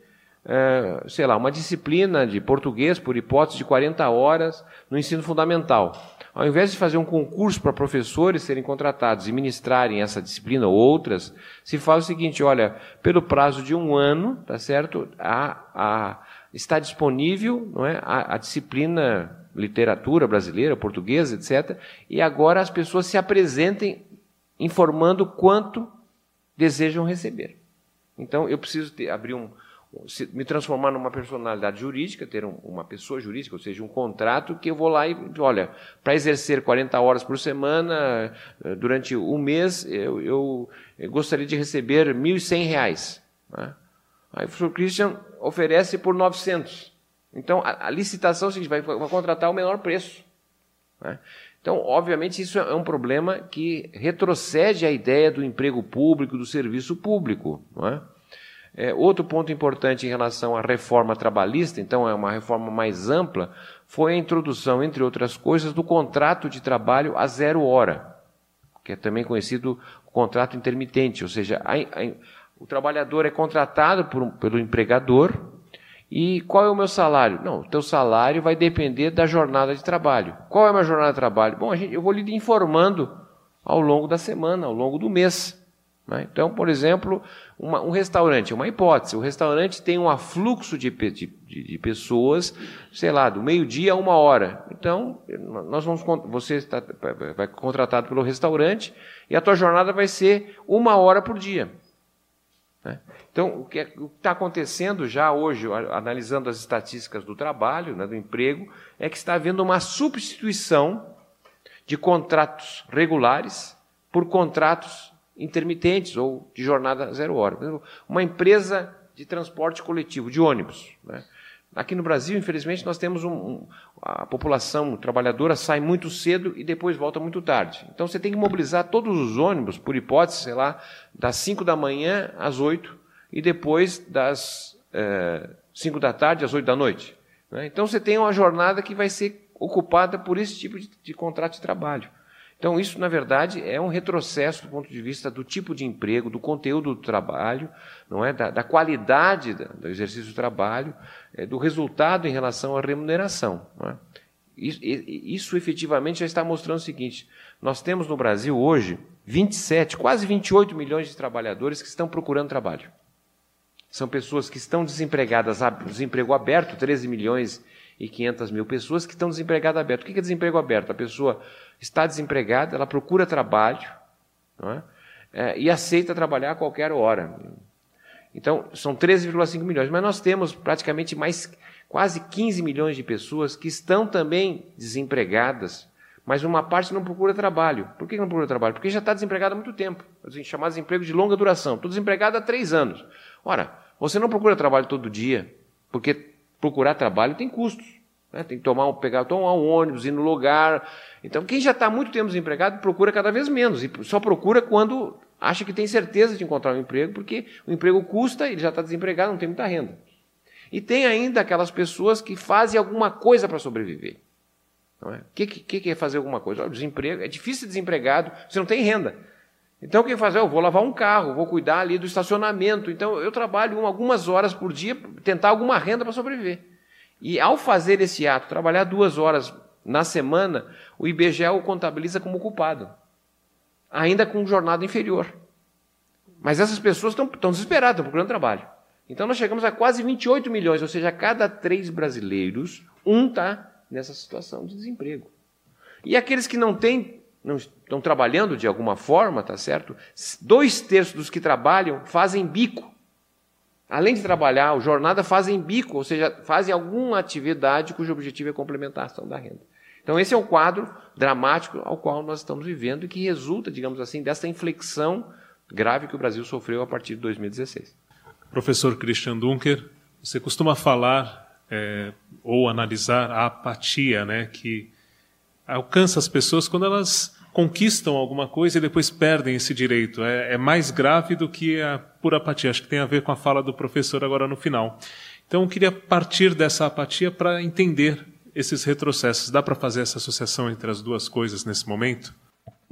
é, sei lá, uma disciplina de português, por hipótese, de 40 horas no ensino fundamental. Ao invés de fazer um concurso para professores serem contratados e ministrarem essa disciplina ou outras, se faz o seguinte: olha, pelo prazo de um ano, tá certo? A, a, está disponível não é, a, a disciplina literatura brasileira, portuguesa, etc. E agora as pessoas se apresentem informando quanto desejam receber. Então eu preciso ter, abrir um, me transformar numa personalidade jurídica, ter um, uma pessoa jurídica, ou seja, um contrato que eu vou lá e, olha, para exercer 40 horas por semana, eh, durante um mês, eu, eu, eu gostaria de receber R$ 1.100. Né? Aí o professor Christian oferece por 900. Então, a, a licitação é a gente vai, vai, contratar o menor preço. Né? Então, obviamente, isso é um problema que retrocede a ideia do emprego público, do serviço público. É? É, outro ponto importante em relação à reforma trabalhista, então é uma reforma mais ampla, foi a introdução, entre outras coisas, do contrato de trabalho a zero hora, que é também conhecido o contrato intermitente, ou seja, a, a, o trabalhador é contratado por, pelo empregador e qual é o meu salário? Não, o teu salário vai depender da jornada de trabalho. Qual é a minha jornada de trabalho? Bom, gente, eu vou lhe informando ao longo da semana, ao longo do mês. Né? Então, por exemplo, uma, um restaurante, uma hipótese, o restaurante tem um afluxo de, de, de pessoas, sei lá, do meio-dia a uma hora. Então, nós vamos, você está, vai contratado pelo restaurante e a tua jornada vai ser uma hora por dia. Né? Então, o que é, está acontecendo já hoje, analisando as estatísticas do trabalho, né, do emprego, é que está havendo uma substituição de contratos regulares por contratos intermitentes ou de jornada zero hora. Uma empresa de transporte coletivo, de ônibus. Né? Aqui no Brasil, infelizmente, nós temos um, um, a população trabalhadora sai muito cedo e depois volta muito tarde. Então você tem que mobilizar todos os ônibus, por hipótese, sei lá, das 5 da manhã às 8 e depois das é, eh, 5 da tarde às 8 da noite. Né? Então você tem uma jornada que vai ser ocupada por esse tipo de, de contrato de trabalho. Então, isso, na verdade, é um retrocesso do ponto de vista do tipo de emprego, do conteúdo do trabalho, não é? da, da qualidade do exercício do trabalho, é, do resultado em relação à remuneração. É? Isso, isso, efetivamente já está mostrando o seguinte: nós temos no Brasil hoje 27, quase 28 milhões de trabalhadores que estão procurando trabalho. São pessoas que estão desempregadas, desemprego aberto, 13 milhões e 500 mil pessoas que estão desempregadas aberto. O que é desemprego aberto? A pessoa está desempregada, ela procura trabalho é? É, e aceita trabalhar a qualquer hora. Então, são 13,5 milhões, mas nós temos praticamente mais quase 15 milhões de pessoas que estão também desempregadas, mas uma parte não procura trabalho. Por que não procura trabalho? Porque já está desempregado há muito tempo, assim, chamado desemprego de longa duração. Estou desempregado há três anos. Ora, você não procura trabalho todo dia, porque procurar trabalho tem custos. Né? Tem que tomar um, pegar, tomar um ônibus, ir no lugar. Então, quem já está muito tempo desempregado procura cada vez menos. E só procura quando acha que tem certeza de encontrar um emprego, porque o emprego custa, ele já está desempregado, não tem muita renda. E tem ainda aquelas pessoas que fazem alguma coisa para sobreviver. O é? que, que, que, é fazer alguma coisa? O desemprego, é difícil ser desempregado, você não tem renda. Então, o que fazer? Eu vou lavar um carro, vou cuidar ali do estacionamento. Então, eu trabalho algumas horas por dia, tentar alguma renda para sobreviver. E ao fazer esse ato, trabalhar duas horas na semana, o IBGE o contabiliza como culpado, ainda com jornada inferior. Mas essas pessoas estão, desesperadas, estão procurando trabalho. Então nós chegamos a quase 28 milhões, ou seja, a cada três brasileiros, um está nessa situação de desemprego. E aqueles que não têm, não estão trabalhando de alguma forma, tá certo? Dois terços dos que trabalham fazem bico além de trabalhar, o jornada fazem bico, ou seja, fazem alguma atividade cujo objetivo é complementação da renda. Então esse é o quadro dramático ao qual nós estamos vivendo e que resulta, digamos assim, dessa inflexão grave que o Brasil sofreu a partir de 2016. Professor Christian Dunker, você costuma falar é, ou analisar a apatia, né, que alcança as pessoas quando elas conquistam alguma coisa e depois perdem esse direito. É, é, mais grave do que a pura apatia. Acho que tem a ver com a fala do professor agora no final. Então, eu queria partir dessa apatia para entender esses retrocessos. Dá para fazer essa associação entre as duas coisas nesse momento?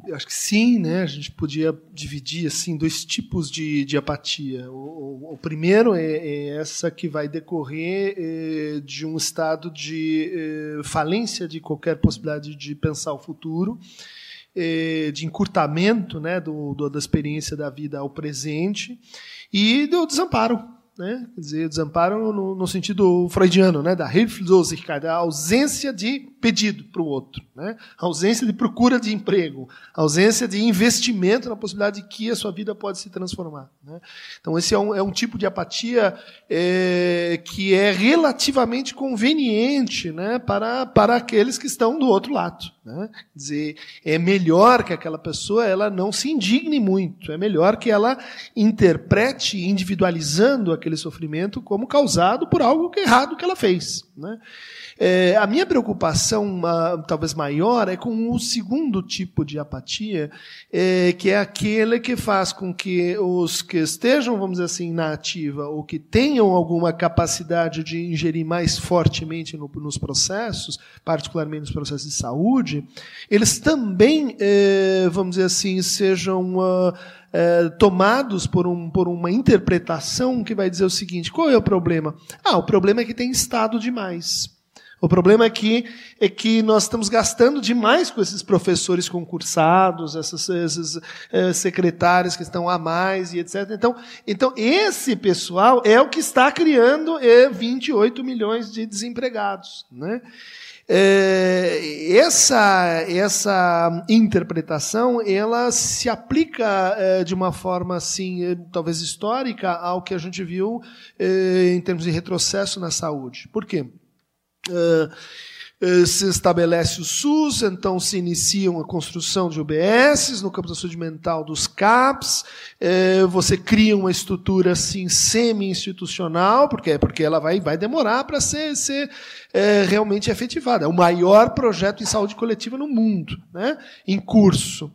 Eu acho que sim, né? A gente podia dividir assim dois tipos de, de apatia. O, o, o primeiro é, é, essa que vai decorrer é, de um estado de é, falência de qualquer possibilidade de pensar o futuro eh, de encurtamento né, do, do, da experiência da vida ao presente e do desamparo né? Quer dizer, desamparo no, no sentido freudiano, né? da Hilflosigkeit, da ausência de pedido para o outro, né? a ausência de procura de emprego, a ausência de investimento na possibilidade de que a sua vida pode se transformar. Né? Então, esse é um, é um tipo de apatia é, que é relativamente conveniente né? para, para aqueles que estão do outro lado. Né? Quer dizer, é melhor que aquela pessoa ela não se indigne muito, é melhor que ela interprete individualizando aquele sofrimento como causado por algo errado que ela fez. Né? É, a minha preocupação, talvez maior, é com o segundo tipo de apatia, é, que é aquele que faz com que os que estejam, vamos dizer assim, na ativa, ou que tenham alguma capacidade de ingerir mais fortemente no, nos processos, particularmente nos processos de saúde, eles também, é, vamos dizer assim, sejam. Uh, é, tomados por, um, por uma interpretação que vai dizer o seguinte: qual é o problema? Ah, o problema é que tem Estado demais. O problema é que, é que nós estamos gastando demais com esses professores concursados, essas, esses é, secretários que estão a mais e etc. Então, então, esse pessoal é o que está criando é, 28 milhões de desempregados. Né? É, essa, essa interpretação ela se aplica é, de uma forma assim, é, talvez histórica, ao que a gente viu em termos de retrocesso na saúde. Por quê? Eh, se estabelece o SUS, então se inicia a construção de UBSs no campo da saúde mental dos CAPs, eh, você cria uma estrutura assim semi-institucional, porque, porque ela vai, vai demorar para ser, ser realmente efetivada. É o maior projeto de saúde coletiva no mundo, né, em curso.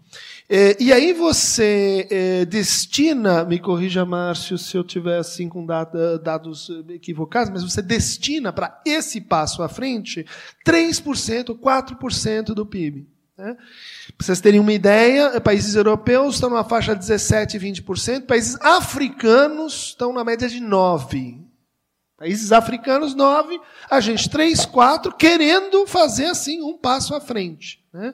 É, e aí você é, destina, me corrija, Márcio, se eu tiver assim com data, dados equivocados, mas você destina para esse passo à frente 3%, 4% do PIB. Né? Para vocês terem uma ideia, países europeus estão na faixa de 17%, 20%, países africanos estão na média de 9%. Países africanos, 9%, a gente 3%, 4%, querendo fazer assim um passo à frente. Né?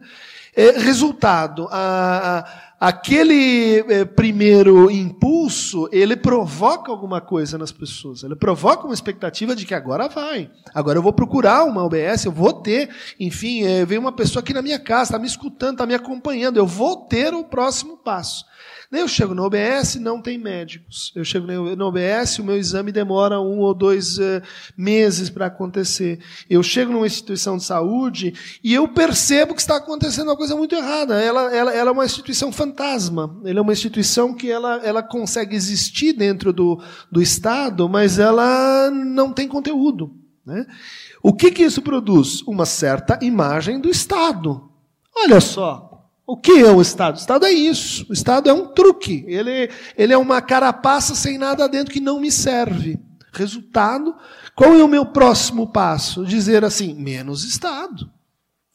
É, resultado, a, a, aquele é, primeiro impulso, ele provoca alguma coisa nas pessoas. Ele provoca uma expectativa de que agora vai. Agora eu vou procurar uma OBS, eu vou ter, enfim, é, veio uma pessoa aqui na minha casa, está me escutando, está me acompanhando, eu vou ter o próximo passo. Eu chego no OBS, não tem médicos. Eu chego no OBS, o meu exame demora um ou dois uh, meses para acontecer. Eu chego numa instituição de saúde e eu percebo que está acontecendo uma coisa muito errada. Ela, ela, ela é uma instituição fantasma. Ela é uma instituição que ela, ela consegue existir dentro do, do Estado, mas ela não tem conteúdo. Né? O que, que isso produz? Uma certa imagem do Estado. Olha só, o que é o Estado? O Estado é isso. O Estado é um truque. Ele, ele é uma carapaça sem nada dentro que não me serve. Resultado, qual é o meu próximo passo? Dizer assim: menos Estado.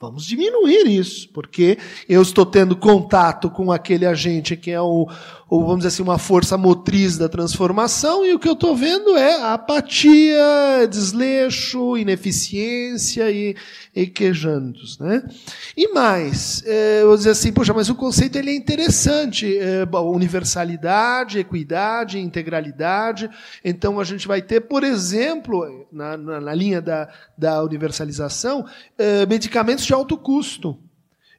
Vamos diminuir isso, porque eu estou tendo contato com aquele agente que é o, ou vamos dizer assim, uma força motriz da transformação, e o que eu estou vendo é apatia, desleixo, ineficiência e, e quejandos. Né? E mais, é, eu vou dizer assim, poxa, mas o conceito ele é interessante, é, universalidade, equidade, integralidade, então a gente vai ter, por exemplo, na, na, na linha da, da universalização, é, medicamentos de alto custo.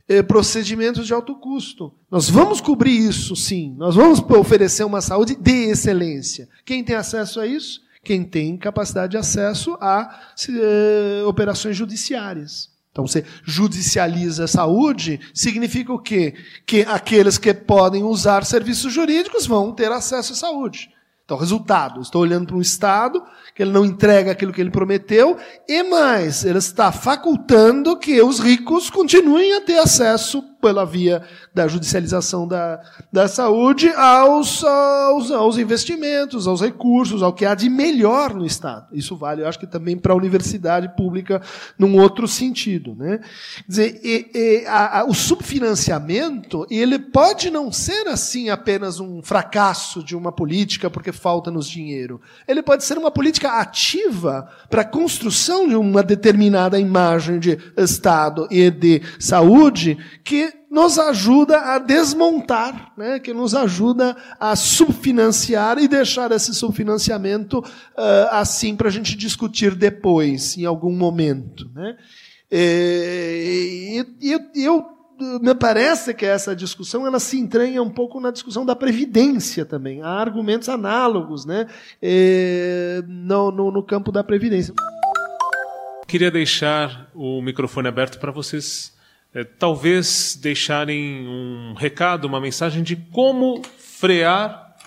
Eh, procedimentos de alto custo. Nós vamos cobrir isso, sim. Nós vamos oferecer uma saúde de excelência. Quem tem acesso a isso? Quem tem capacidade de acesso a eh, operações judiciárias. Então, você judicializa a saúde, significa o quê? Que aqueles que podem usar serviços jurídicos vão ter acesso à saúde. Então, resultado: estou olhando para um Estado que ele não entrega aquilo que ele prometeu, e mais, ele está facultando que os ricos continuem a ter acesso pela via da judicialização da, da saúde aos, aos, aos investimentos, aos recursos, ao que há de melhor no Estado. Isso vale, eu acho que também para a universidade pública num outro sentido. Né? Quer dizer, e, e, a, a, o subfinanciamento ele pode não ser assim apenas um fracasso de uma política porque falta-nos dinheiro. Ele pode ser uma política ativa para a construção de uma determinada imagem de Estado e de saúde que nos ajuda a desmontar, né, que nos ajuda a subfinanciar e deixar esse subfinanciamento uh, assim para a gente discutir depois, em algum momento. Né. E, eu, eu, me parece que essa discussão ela se entranha um pouco na discussão da previdência também. Há argumentos análogos né, no, no, no campo da previdência. Queria deixar o microfone aberto para vocês é, talvez deixarem um recado, uma mensagem de como frear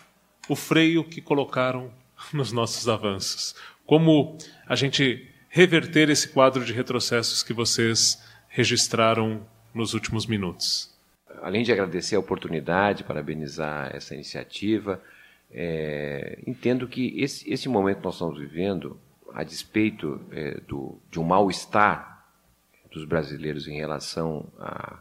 o freio que colocaram nos nossos avanços. Como a gente reverter esse quadro de retrocessos que vocês registraram nos últimos minutos. Além de agradecer a oportunidade, parabenizar essa iniciativa, é, entendo que esse, esse momento que nós estamos vivendo, a despeito é, do, de um mal-estar dos brasileiros em relação à,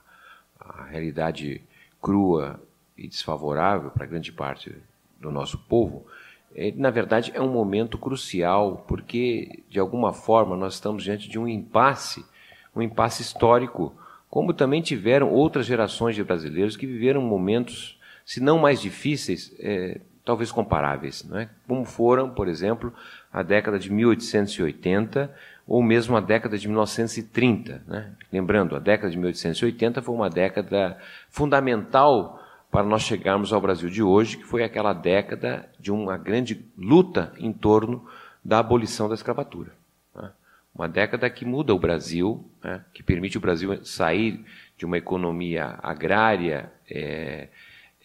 à realidade crua e desfavorável para grande parte do nosso povo, é, na verdade é um momento crucial, porque de alguma forma nós estamos diante de um impasse, um impasse histórico, como também tiveram outras gerações de brasileiros que viveram momentos, se não mais difíceis, é, talvez comparáveis, não é? como foram, por exemplo, a década de 1880, ou mesmo a década de 1930. Né? Lembrando, a década de 1880 foi uma década fundamental para nós chegarmos ao Brasil de hoje, que foi aquela década de uma grande luta em torno da abolição da escravatura. Né? Uma década que muda o Brasil, né? que permite o Brasil sair de uma economia agrária, é,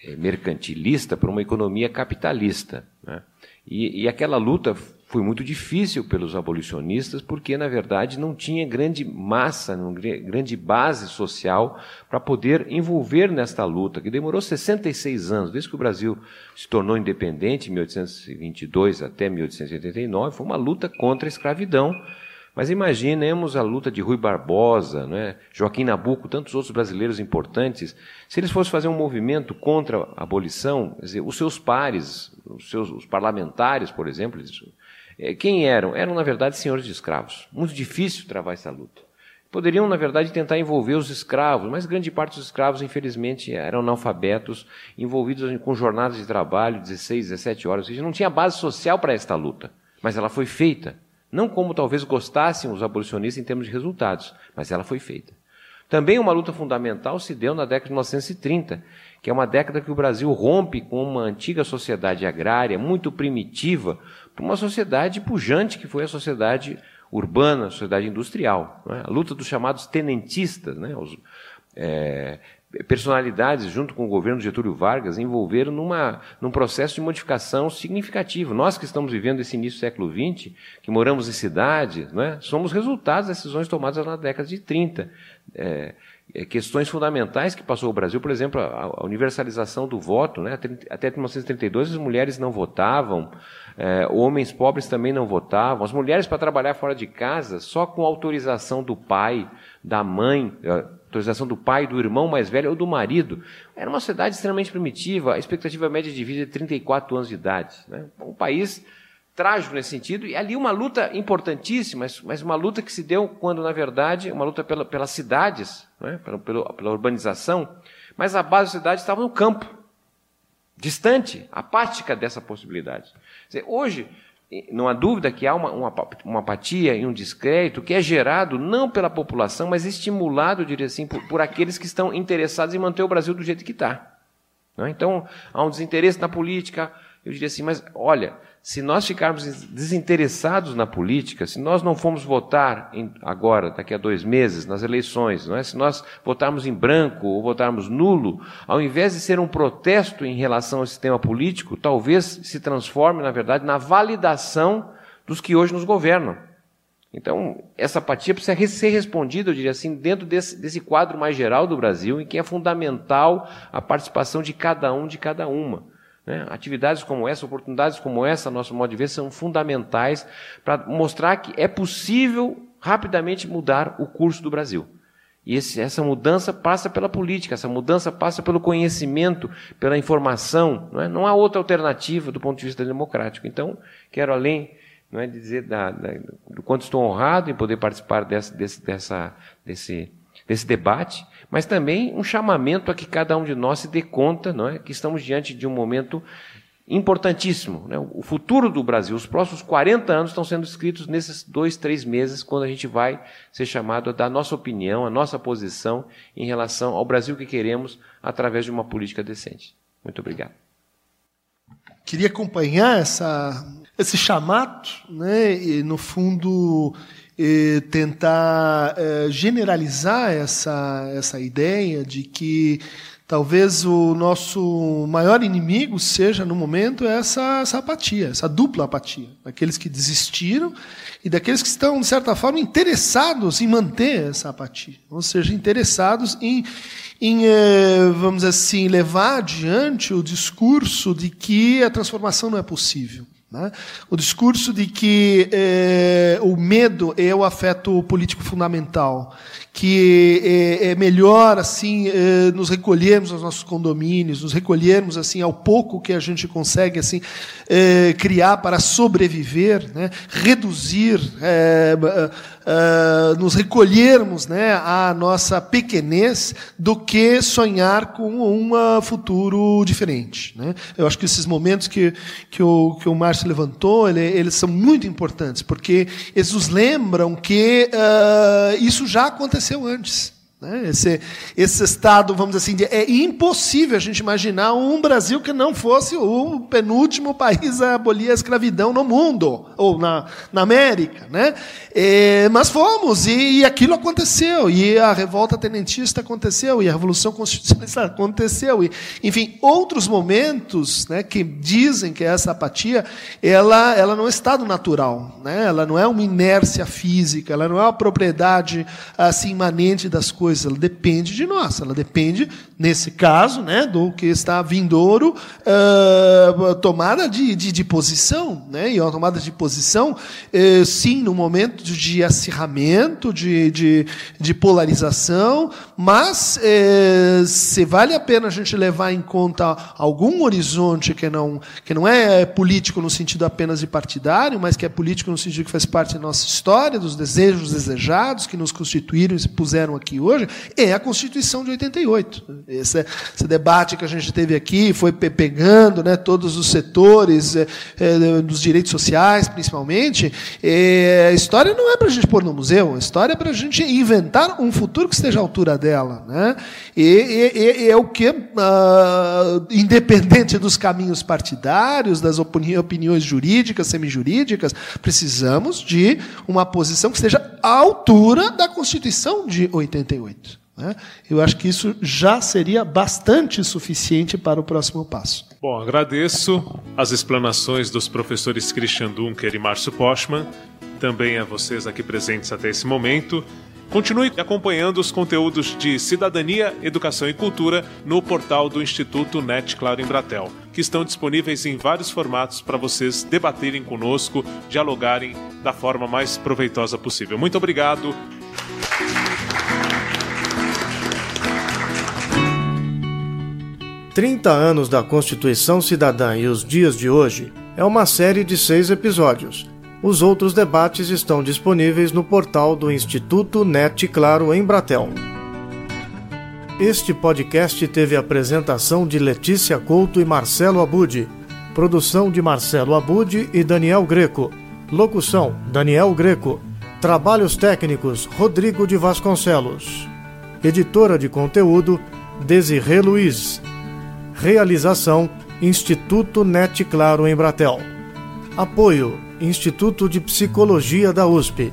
é, mercantilista, para uma economia capitalista. Né? E, e aquela luta foi muito difícil pelos abolicionistas, porque, na verdade, não tinha grande massa, grande base social para poder envolver nesta luta, que demorou 66 anos, desde que o Brasil se tornou independente, em 1822 até 1889, foi uma luta contra a escravidão. Mas imaginemos a luta de Rui Barbosa, né, Joaquim Nabuco, tantos outros brasileiros importantes. Se eles fossem fazer um movimento contra a abolição, dizer, os seus pares, os seus os parlamentares, por exemplo, eles quem eram? Eram, na verdade, senhores de escravos. Muito difícil travar essa luta. Poderiam, na verdade, tentar envolver os escravos, mas grande parte dos escravos, infelizmente, eram analfabetos, envolvidos com jornadas de trabalho, 16, 17 horas. Ou seja, não tinha base social para esta luta. Mas ela foi feita. Não como talvez gostassem os abolicionistas em termos de resultados, mas ela foi feita. Também uma luta fundamental se deu na década de 1930, que é uma década que o Brasil rompe com uma antiga sociedade agrária, muito primitiva, para uma sociedade pujante que foi a sociedade urbana, a sociedade industrial. É? A luta dos chamados tenentistas, né? Os, é, personalidades, junto com o governo Getúlio Vargas, envolveram numa, num processo de modificação significativo. Nós que estamos vivendo esse início do século XX, que moramos em cidades, né, somos resultados das decisões tomadas na década de 30. É, é, questões fundamentais que passou o Brasil, por exemplo, a universalização do voto. Né? Até 1932 as mulheres não votavam, é, homens pobres também não votavam, as mulheres para trabalhar fora de casa só com autorização do pai, da mãe, é, autorização do pai, do irmão mais velho ou do marido. Era uma sociedade extremamente primitiva, a expectativa média de vida é 34 anos de idade. Né? Um país trágico nesse sentido, e ali uma luta importantíssima, mas, uma luta que se deu quando, na verdade, uma luta pela, pelas cidades, é? pela, pela, pela, urbanização, mas a base da cidade estava no campo, distante, apática dessa possibilidade. Dizer, hoje, não há dúvida que há uma, uma, uma, apatia e um descrédito que é gerado não pela população, mas estimulado, diria assim, por, por aqueles que estão interessados em manter o Brasil do jeito que está. É? Então, há um desinteresse na política. Eu diria assim, mas olha, se nós ficarmos desinteressados na política, se nós não formos votar em, agora, daqui a dois meses, nas eleições, não é? se nós votarmos em branco ou votarmos nulo, ao invés de ser um protesto em relação ao sistema político, talvez se transforme, na verdade, na validação dos que hoje nos governam. Então, essa apatia precisa ser respondida, eu diria assim, dentro desse, desse quadro mais geral do Brasil, em que é fundamental a participação de cada um, de cada uma. Né? Atividades como essa, oportunidades como essa, nosso modo de ver, são fundamentais para mostrar que é possível rapidamente mudar o curso do Brasil. E esse, essa mudança passa pela política, essa mudança passa pelo conhecimento, pela informação. Não, é? não há outra alternativa do ponto de vista democrático. Então, quero além não é, dizer da, da, do quanto estou honrado em poder participar dessa, desse, dessa, desse, desse debate mas também um chamamento a que cada um de nós se dê conta não é, que estamos diante de um momento importantíssimo. Né? O futuro do Brasil, os próximos 40 anos estão sendo escritos nesses dois, três meses, quando a gente vai ser chamado a dar nossa opinião, a nossa posição em relação ao Brasil que queremos através de uma política decente. Muito obrigado. Queria acompanhar essa, esse chamado, né? e, no fundo tentar é, generalizar essa, essa ideia de que talvez o nosso maior inimigo seja, no momento, essa, essa apatia, essa dupla apatia. Daqueles que desistiram e daqueles que estão, de certa forma, interessados em manter essa apatia. Ou seja, interessados em, em é, vamos assim, levar adiante o discurso de que a transformação não é possível. Né? O discurso de que é, o medo é o afeto político fundamental, que é, é melhor assim é, nos recolhermos aos nossos condomínios, nos recolhermos assim ao pouco que a gente consegue assim criar para sobreviver, né? reduzir uh, nos recolhermos né, à nossa pequenez do que sonhar com um futuro diferente. Né? Eu acho que esses momentos que, que, o, que o Márcio levantou, ele, eles são muito importantes, porque eles nos lembram que uh, isso já aconteceu antes. Né? Esse, esse estado, vamos dizer assim, de, é impossível a gente imaginar um Brasil que não fosse o penúltimo país a abolir a escravidão no mundo, ou na, na América. Né? É, mas fomos, e, e, aquilo aconteceu, e a revolta tenentista aconteceu, e a Revolução Constitucionalista aconteceu, e, enfim, outros momentos né, que dizem que essa apatia ela, ela não é estado natural, né? ela não é uma inércia física, ela não é uma propriedade assim, imanente das coisas ela depende de nós, ela depende, nesse caso, né, do que está vindouro, uh, tomada de, de, de, posição, né, e uma tomada de posição, uh, sim, no momento de acirramento, de, de, de polarização, mas uh, se vale a pena a gente levar em conta algum horizonte que não, que não é político no sentido apenas de partidário, mas que é político no sentido que faz parte da nossa história, dos desejos desejados que nos constituíram e se puseram aqui hoje, é a Constituição de 88. Esse, esse debate que a gente teve aqui foi pegando né, todos os setores é, é, dos direitos sociais, principalmente. É, a história não é para a gente pôr no museu, a história é para a gente inventar um futuro que esteja à altura dela. Né? E, e, e é o que, uh, independente dos caminhos partidários, das opini opiniões jurídicas, semijurídicas, precisamos de uma posição que esteja à altura da Constituição de 88. Né? Eu acho que isso já seria bastante suficiente para o próximo passo. Bom, agradeço as explanações dos professores Christian Dunker e Márcio Postman, também a vocês aqui presentes até esse momento. Continue acompanhando os conteúdos de cidadania, educação e cultura no portal do Instituto NET Claro em Bratel, que estão disponíveis em vários formatos para vocês debaterem conosco, dialogarem da forma mais proveitosa possível. Muito obrigado. 30 anos da Constituição Cidadã e os dias de hoje é uma série de seis episódios. Os outros debates estão disponíveis no portal do Instituto NET Claro em Bratel. Este podcast teve apresentação de Letícia Couto e Marcelo Abud. Produção de Marcelo Abude e Daniel Greco. Locução: Daniel Greco. Trabalhos técnicos: Rodrigo de Vasconcelos. Editora de conteúdo: Desirê Luiz. Realização: Instituto Net Claro em Bratel. Apoio: Instituto de Psicologia da USP.